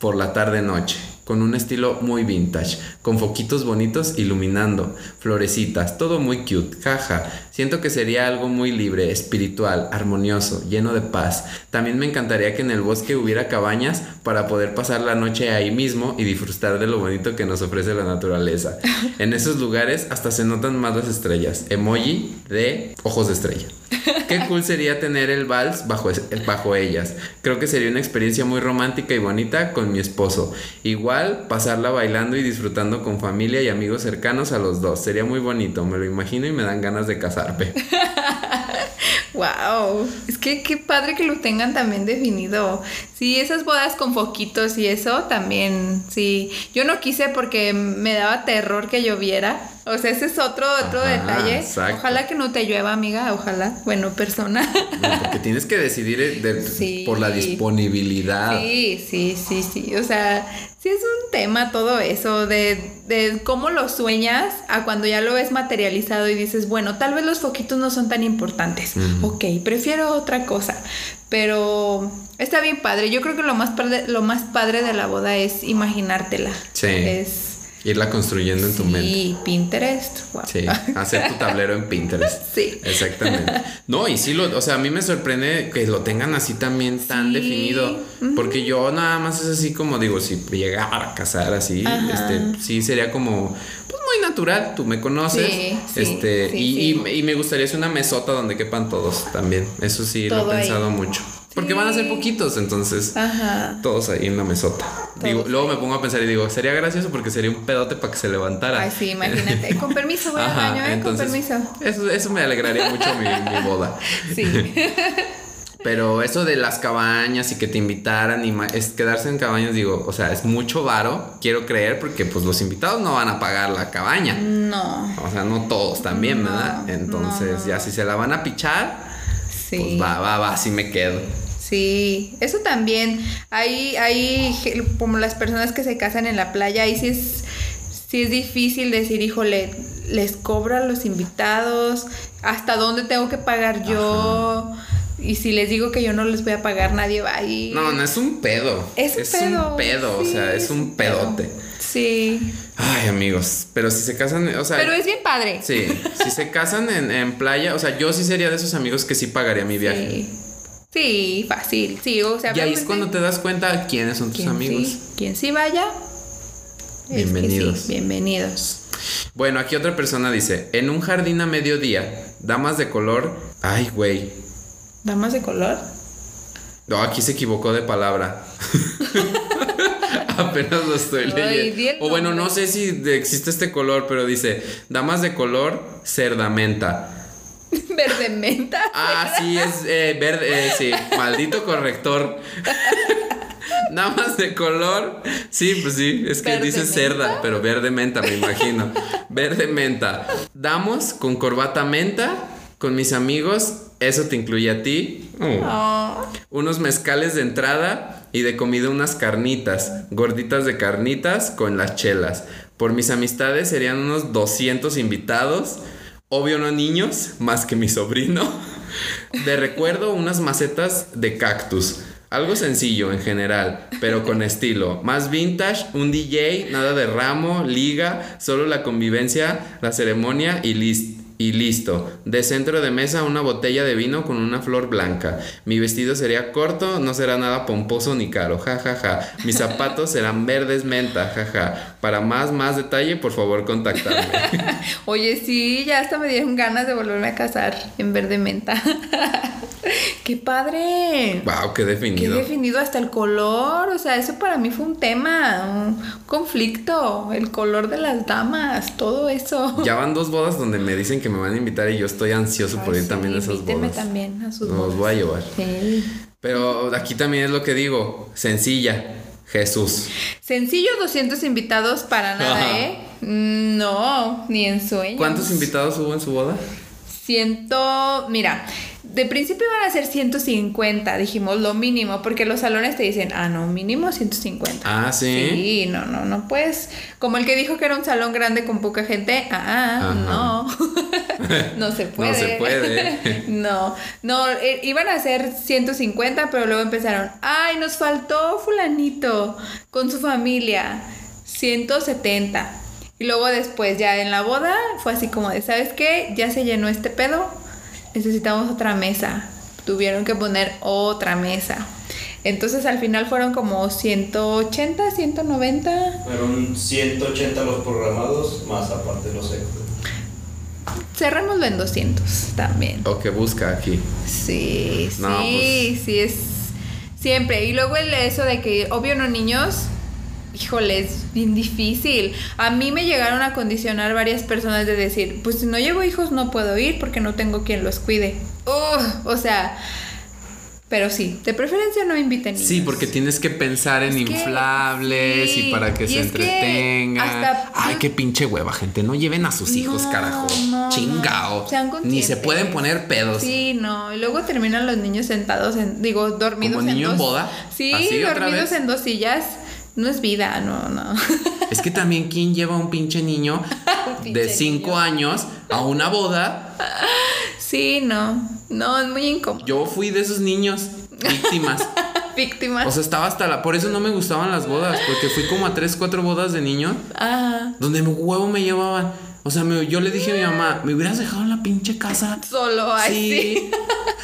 por la tarde-noche, con un estilo muy vintage, con foquitos bonitos iluminando, florecitas, todo muy cute, jaja. Siento que sería algo muy libre, espiritual, armonioso, lleno de paz. También me encantaría que en el bosque hubiera cabañas para poder pasar la noche ahí mismo y disfrutar de lo bonito que nos ofrece la naturaleza. [laughs] En esos lugares hasta se notan más las estrellas. Emoji de ojos de estrella. Qué [laughs] cool sería tener el vals bajo, bajo ellas. Creo que sería una experiencia muy romántica y bonita con mi esposo. Igual pasarla bailando y disfrutando con familia y amigos cercanos a los dos. Sería muy bonito, me lo imagino y me dan ganas de Wow, [laughs] es que qué padre que lo tengan también definido. Sí, esas bodas con foquitos y eso también, sí. Yo no quise porque me daba terror que lloviera. O sea, ese es otro, otro Ajá, detalle. exacto. Ojalá que no te llueva, amiga, ojalá. Bueno, persona. No, porque tienes que decidir eh, de- Sí. por la disponibilidad. Sí, sí, sí, sí. O sea, sí es un tema todo eso de, de cómo lo sueñas a cuando ya lo ves materializado y dices, bueno, tal vez los foquitos no son tan importantes. Ok, prefiero otra cosa. Pero está bien padre. Yo creo que lo más padre, lo más padre de la boda es imaginártela. Sí. Es Irla construyendo en tu mente. sí, Pinterest. Wow. Sí, hacer tu tablero en Pinterest. [laughs] Sí. Exactamente. No, y sí, lo, o sea, a mí me sorprende que lo tengan así también tan Sí. definido. Porque yo nada más es así como digo, si llegara a casar así, Ajá. este, sí sería como, pues muy natural, tú me conoces. Sí, este, y, y- y me gustaría hacer una mesota donde quepan todos también. Eso sí lo he ahí. pensado mucho. Porque van a ser poquitos, entonces. Ajá. Todos ahí en la mesota. Digo, luego me pongo a pensar y digo, sería gracioso porque sería un pedote para que se levantara. Ay, sí, imagínate. [laughs] Con permiso, voy al Ajá, baño, ¿eh? entonces, Con permiso. Eso, eso me alegraría mucho mi, mi boda. [laughs] Sí. [laughs] Pero eso de las cabañas y que te invitaran y es quedarse en cabañas, digo, o sea, es mucho varo, quiero creer, porque pues los invitados no van a pagar la cabaña. No. O sea, no todos también, No, ¿verdad? Entonces, no, no. ya si se la van a pichar, Sí. pues va, va, va, así me quedo. Sí, eso también. Hay, hay como las personas que se casan en la playa, ahí sí es, sí es difícil decir, híjole, les cobro a los invitados, hasta dónde tengo que pagar yo. Y si les digo que yo no les voy a pagar, nadie va ahí. No, no es un pedo. Es un pedo. un pedo, o sí, sea, es un pedote. Sí. Ay, amigos, pero si se casan, o sea, Pero es bien padre. sí, si se casan en, en playa, o sea, yo sí sería de esos amigos que sí pagaría mi viaje. Sí. Sí, fácil. Sí, o sea, Y ahí es cuando te das cuenta quiénes son tus amigos. Sí, quien sí vaya. es que Bienvenidos. sí, bienvenidos. Bueno, aquí otra persona dice, en un jardín a mediodía, damas de color, ay, güey. ¿Damas de color? No, aquí se equivocó de palabra. [laughs] Apenas lo estoy leyendo. O bueno, no sé si existe este color, pero dice, damas de color, cerdamenta. [laughs] Verde menta. Ah, sí, es eh, verde, eh, sí, maldito corrector. [laughs] Damas de color, sí, pues sí, es que ¿Verde dice menta? cerda, pero verde menta, me imagino. Verde menta. Damos con corbata menta, con mis amigos, eso te incluye a ti. Oh. Oh, Unos mezcales de entrada y de comida unas carnitas, gorditas de carnitas con las chelas. Por mis amistades serían unos 200 invitados, obvio no niños, más que mi sobrino. De recuerdo unas macetas de cactus. Algo sencillo en general, pero con estilo. Más vintage, un DJ, nada de ramo, liga, solo la convivencia, la ceremonia y listo. Y listo. De centro de mesa una botella de vino con una flor blanca. Mi vestido sería corto, no será nada pomposo ni caro. Ja, ja, ja. Mis zapatos [laughs] serán verdes menta. Ja, ja. Para más, más detalle, por favor, contactarme. [laughs] Oye, sí, ya hasta me dieron ganas de volverme a casar en verde menta. [laughs] ¡Qué padre! wow, qué Qué definido. definido hasta el color, o sea, eso para mí fue un tema, un conflicto, el color de las damas, todo eso. Ya van dos bodas donde me dicen que me van a invitar y yo estoy ansioso por ir sí, también a esas bodas. también a sus Los bodas. voy a llevar. Sí. Pero aquí también es lo que digo, sencilla. Jesús. Sencillo, 200 invitados para nada. [laughs] ¿eh? No, ni en sueños. ¿Cuántos invitados hubo en su boda? Ciento, mira, de principio iban a ser 150, dijimos lo mínimo, porque los salones te dicen, ah, no, mínimo 150. Ah, sí. Sí, no, no, no puedes. Como el que dijo que era un salón grande con poca gente, ah, Ajá. no. [laughs] no se puede. No se puede. [laughs] no, no, eh, iban a ser 150, pero luego empezaron, ay, nos faltó fulanito con su familia, 170. Y luego después ya en la boda fue así como de, ¿sabes qué? Ya se llenó este pedo, necesitamos otra mesa. Tuvieron que poner otra mesa. Entonces al final fueron como 180, 190. Fueron 180 los programados, más aparte los extras. Cerrémoslo en 200 también. O que busca aquí. Sí, sí, pues. sí, es siempre. Y luego el eso de que, obvio, no niños, híjole, es bien difícil. A mí me llegaron a condicionar varias personas de decir, pues si no llevo hijos no puedo ir porque no tengo quien los cuide. Ugh, o sea, pero sí, de preferencia no inviten niños. Sí, porque tienes que pensar en que, inflables sí, y para que y se que entretengan. hasta- Ay, qué pinche hueva, gente. No lleven a sus hijos, carajo. no, Chingao. no. Ni se pueden poner pedos. Sí, no. Y luego terminan los niños sentados en, digo, dormidos ¿Como en niño en dos. boda? Sí, ¿Así otra dormidos en dos sillas. No es vida, no, no. Es que también, ¿quién lleva a un pinche niño [laughs] Un pinche de 5 niño. años a una boda? sí, no. No, es muy incómodo. Yo fui de esos niños víctimas. [laughs] Víctimas. O sea, estaba hasta la. Por eso no me gustaban las bodas, porque fui como a 3, 4 bodas de niños ah, donde huevo me llevaban. O sea, me- yo le dije a mi mamá, ¿me hubieras dejado en la pinche casa? solo Sí.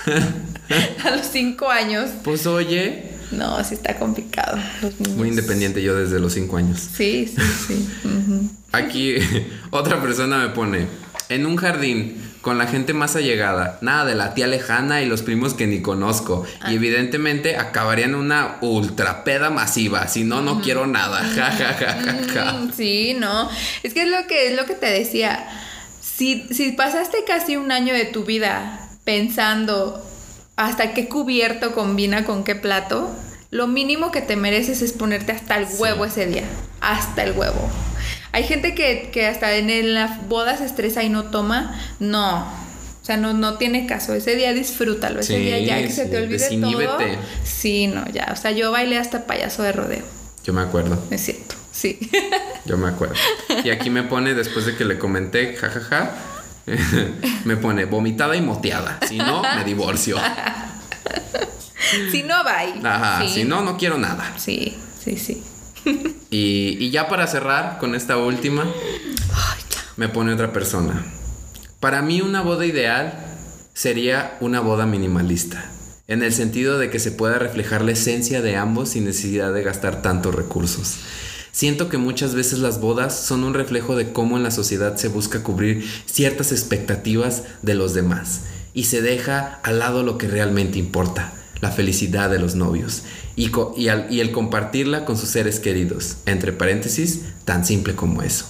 así. [laughs] a los cinco años. Pues oye, No, sí está complicado. Los niños. muy independiente yo desde los 5 años. Sí, sí, sí. Aquí [laughs] otra persona me pone, en un jardín con la gente más allegada, nada de la tía lejana y los primos que ni conozco. Y evidentemente acabaría en una ultrapeda masiva, si no, no quiero nada. [laughs] Ja, ja, ja, ja, ja. Mm, Sí, no. Es que es lo que es lo que te decía. Si, si pasaste casi un año de tu vida pensando hasta qué cubierto combina con qué plato, lo mínimo que te mereces es ponerte hasta el huevo ese día. Hasta el huevo. Hay gente que, que hasta en las bodas se estresa y no toma. No. O sea, no, no tiene caso. Ese día disfrútalo. Ese Sí, día ya que se te olvide todo. Sí, no, ya. O sea, yo bailé hasta payaso de rodeo. Yo me acuerdo. Es cierto. Sí. Yo me acuerdo. Y aquí me pone, después de que le comenté, jajaja, [laughs] me pone vomitada y moteada. Si no, me divorcio. [laughs] si no, bye. Ajá, Sí. si no, no quiero nada. Sí, sí, sí. [laughs] Y, y ya para cerrar con esta última, me pone otra persona. Para mí una boda ideal sería una boda minimalista, en el sentido de que se pueda reflejar la esencia de ambos sin necesidad de gastar tantos recursos. Siento que muchas veces las bodas son un reflejo de cómo en la sociedad se busca cubrir ciertas expectativas de los demás y se deja al lado lo que realmente importa, la felicidad de los novios y, co- y al- y el compartirla con sus seres queridos, entre paréntesis, tan simple como eso.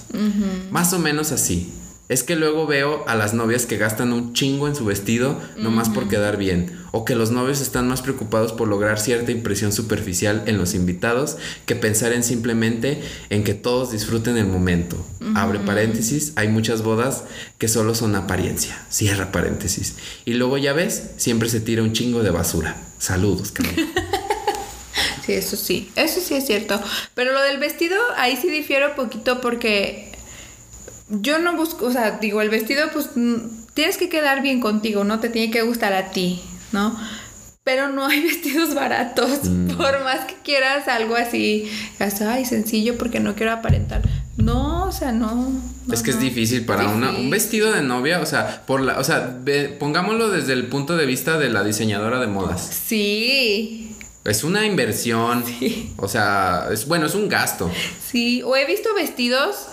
Más o menos así. Es que luego veo a las novias que gastan un chingo en su vestido nomás por quedar bien, o que los novios están más preocupados por lograr cierta impresión superficial en los invitados que pensar en simplemente en que todos disfruten el momento. Abre paréntesis, hay muchas bodas que solo son apariencia. Cierra paréntesis. Y luego ya ves, siempre se tira un chingo de basura. Saludos, cabrón. [laughs] Sí, eso sí, eso sí es cierto. Pero lo del vestido, ahí sí difiero poquito porque yo no busco, o sea, digo, el vestido, pues mm, tienes que quedar bien contigo, no te tiene que gustar a ti, ¿no? Pero no hay [laughs] vestidos baratos, por más que quieras algo así, digas, ay, sencillo porque no quiero aparentar. No, o sea, no. no, Es que es difícil para una, un vestido de novia, o sea, por la, o sea, ve- pongámoslo desde el punto de vista de la diseñadora de modas. Sí, Es una inversión, o sea, es bueno, es un gasto. sí. O he visto vestidos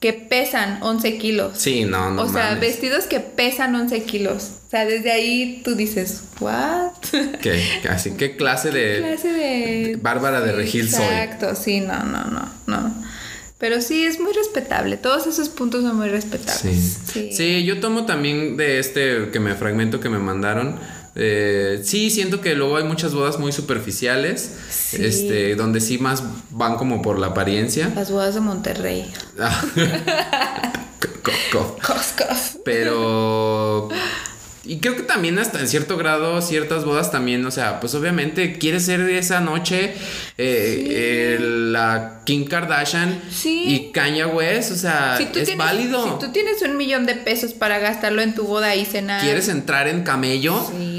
que pesan 11 kilos. Sí, no, no o sea, mames. vestidos que pesan 11 kilos. O sea, desde ahí tú dices, ¿what? [laughs] ¿Qué? Así, ¿qué clase de clase de. Bárbara de Sí, Regil soy? Exacto, sí, no, no, no, no. Pero sí, es muy respetable. Todos esos puntos son muy respetables. Sí. sí, yo tomo también de este que me fragmento que me mandaron. Eh, sí, siento que luego hay muchas bodas muy superficiales, Sí. este, donde sí más van como por la apariencia. Las bodas de Monterrey. Ah. [laughs] Pero. Y creo que también hasta en cierto grado ciertas bodas también, o sea, pues obviamente quiere ser esa noche eh, eh, la Kim Kardashian Sí. y Kanye West, o sea, Si es tienes- válido. Si tú tienes un millón de pesos para gastarlo en tu boda y cenar. ¿Quieres entrar en camello? Sí.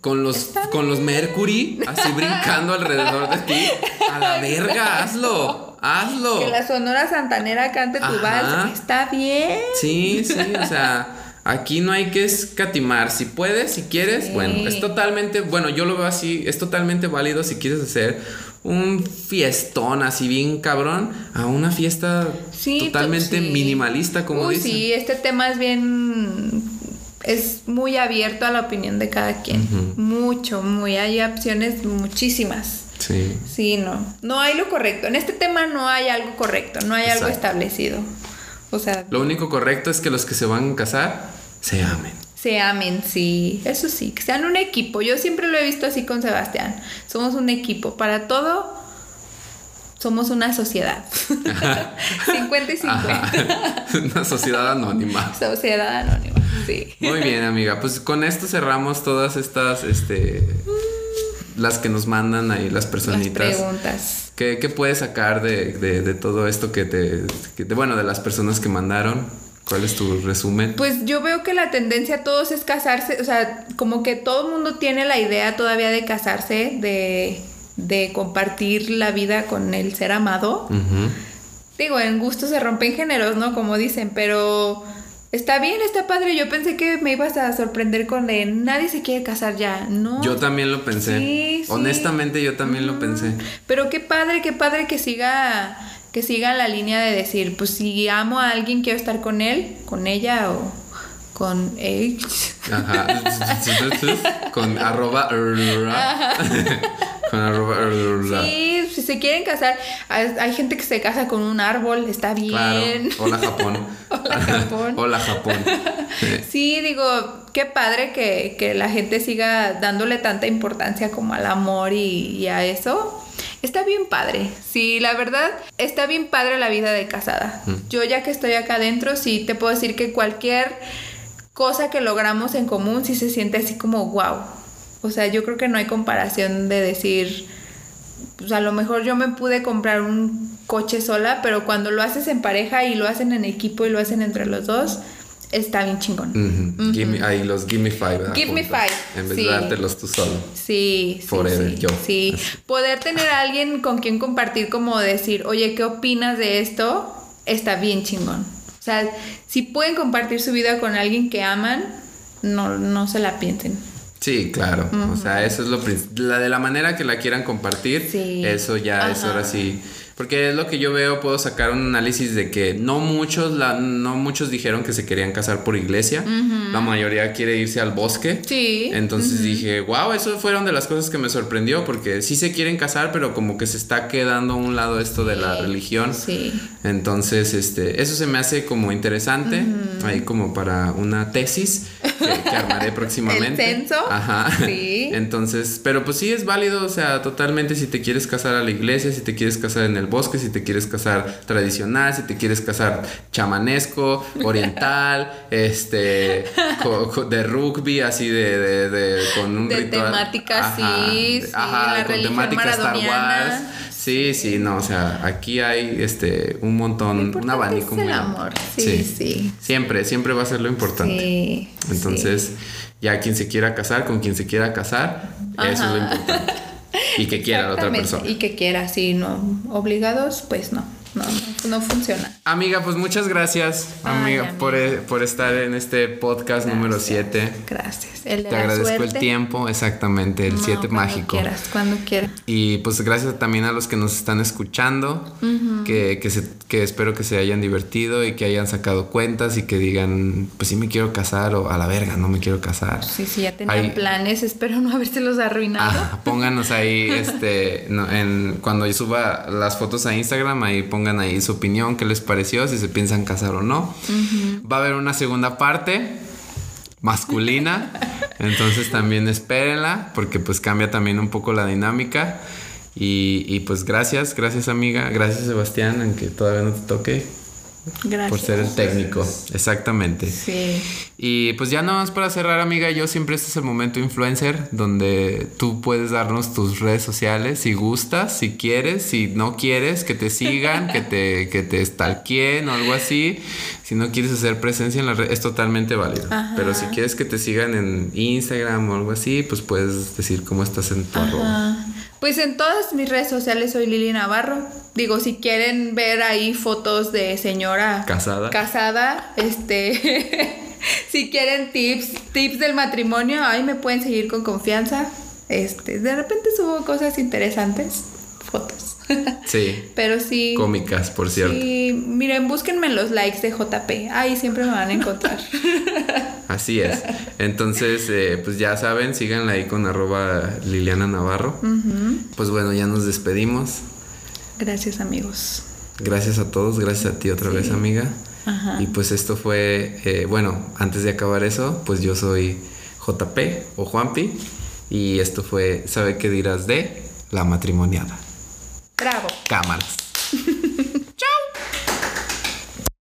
Con los, Está con los Mercury así brincando alrededor de ti. A la [laughs] verga, hazlo. Hazlo. Que la Sonora Santanera cante tu Ajá. vals. Está bien. Sí, sí, o sea, aquí no hay que escatimar. Si puedes, si quieres, Sí. bueno, es totalmente, bueno, yo lo veo así, es totalmente válido si quieres hacer un fiestón así bien cabrón a una fiesta Sí, totalmente sí. minimalista, como Uy, dicen. sí, este tema es bien. Es muy abierto a la opinión de cada quien. Mucho, muy. Hay opciones muchísimas. Sí. Sí, no. No hay lo correcto. En este tema no hay algo correcto, no hay algo establecido. O sea, Lo único correcto es que los que se van a casar se amen. se amen, sí. Eso sí, que sean un equipo. Yo siempre lo he visto así con Sebastián. Somos un equipo. Para todo, somos una sociedad. 50 y 50. Ajá. [laughs] Una sociedad anónima. Sociedad anónima, sí. Muy bien, amiga. Pues con esto cerramos todas estas, este, las que nos mandan ahí las Las personitas. preguntas. ¿Qué, qué puedes sacar de, de- de todo esto que te, que te- bueno, de las personas que mandaron? ¿Cuál es tu resumen? Pues yo veo que la tendencia a todos es casarse, o sea, como que todo el mundo tiene la idea todavía de casarse, de, de compartir la vida con el ser amado. Digo, en gusto se rompen géneros, ¿no? Como dicen, pero está bien, está padre. Yo pensé que me ibas a sorprender con de nadie se quiere casar ya, ¿no? Yo también lo pensé. Sí, sí. Honestamente, yo también lo pensé. Pero qué padre, qué padre que siga que siga la línea de decir, pues si amo a alguien quiero estar con él, con ella o con él. Ajá. [laughs] Con arroba. [laughs] Con arroba. Sí, si se quieren casar, hay, hay gente que se casa con un árbol, está bien. Claro. [laughs] Hola, Japón. Hola, Japón. Hola, Japón. Sí, digo, qué padre que, que la gente siga dándole tanta importancia como al amor y, y a eso. Está bien padre. Sí, la verdad, está bien padre la vida de casada. Yo ya que estoy acá adentro, sí te puedo decir que cualquier cosa que logramos en común sí se siente así como wow. O sea, yo creo que no hay comparación de decir, pues a lo mejor yo me pude comprar un coche sola, pero cuando lo haces en pareja y lo hacen en equipo y lo hacen entre los dos, está bien chingón. Ujú. Give me- ahí los Give Me Five. ¿verdad? Give me five, En vez sí. de dártelos tú solo. Sí, sí, Forever, sí, yo. sí. Poder tener a alguien con quien compartir, como decir, oye, ¿qué opinas de esto? Está bien chingón. O sea, si pueden compartir su vida con alguien que aman, no, no se la piensen. Sí, claro. O sea, eso es lo la de la manera que la quieran compartir. Sí. Eso ya es ahora sí. Porque es lo que yo veo, puedo sacar un análisis de que no muchos, la, no muchos dijeron que se querían casar por iglesia. La mayoría quiere irse al bosque. Sí. Entonces dije, wow, eso fueron de las cosas que me sorprendió, porque sí se quieren casar, pero como que se está quedando a un lado esto de la Sí. religión. Sí. Entonces, este, eso se me hace como interesante, ahí como para una tesis que, que armaré [laughs] próximamente. ¿El censo? Ajá. Sí. Entonces, pero pues sí es válido, o sea, totalmente si te quieres casar a la iglesia, si te quieres casar en el bosque, si te quieres casar tradicional, si te quieres casar chamanesco, [laughs] oriental, este, co- co- de rugby, así de, de, de- con un De ritual. temática, sí, de- sí, ajá, la con temática Star. Wars. Sí, sí, no, o sea, aquí hay este un montón, un abanico es el muy amor, sí, sí. Siempre, siempre va a ser lo importante. Sí. Entonces, ya quien se quiera casar, con quien se quiera casar, eso es lo Ajá. importante. [laughs] Y que quiera la otra persona. Y que quiera, sí, no. Obligados, pues no. No, no, no funciona. Amiga, pues muchas gracias, Ay, amiga. Por, eh, por estar en este podcast número Gracias, 7. Gracias. El de Te la agradezco suerte. el tiempo, exactamente, el No, 7 cuando mágico. Quieras, cuando quieras. Y pues gracias también a los que nos están escuchando, que, que, se- que espero que se hayan divertido y que hayan sacado cuentas y que digan, pues sí me quiero casar o a la verga, no me quiero casar. Sí, sí, ya tenían Ahí- planes. Espero no [laughs] habérselos arruinado. Ah, pónganos ahí, este, no, en, cuando yo suba las fotos a Instagram, ahí pongan ahí su opinión, qué les pareció, si se piensan casar o no. Va a haber una segunda parte masculina, [laughs] entonces también espérenla, porque pues cambia también un poco la dinámica. Y, y, pues gracias, gracias amiga, gracias Sebastián, aunque todavía no te toque, Gracias. por ser el técnico, exactamente. Sí. Y pues ya nada más para cerrar, amiga, yo siempre este es el momento influencer donde tú puedes darnos tus redes sociales si gustas, si quieres, si no quieres, que te sigan, que te, que te stalkeen o algo así. Si no quieres hacer presencia en la red, es totalmente válido. Pero si quieres que te sigan en Instagram o algo así, pues puedes decir cómo estás en tu arroba. Pues en todas mis redes sociales soy Lili Navarro. Digo, si quieren ver ahí fotos de señora Casada. casada, este, [laughs] [laughs] si quieren tips, tips del matrimonio, ahí me pueden seguir con confianza. Este, de repente subo cosas interesantes, fotos. [laughs] Sí, Pero sí. cómicas, por cierto. Sí, miren, búsquenme en los likes de JP. Ahí siempre me van a encontrar. [laughs] Así es. Entonces, eh, pues ya saben, síganla ahí con arroba Liliana Navarro. Pues bueno, ya nos despedimos. Gracias, amigos. Gracias a todos, gracias a ti otra vez, amiga. Ajá. Y pues esto fue, eh, bueno, antes de acabar eso, pues yo soy JP o Juanpi. Y esto fue, ¿sabe qué dirás de? La matrimoniada. Bravo. Cámaras. [laughs]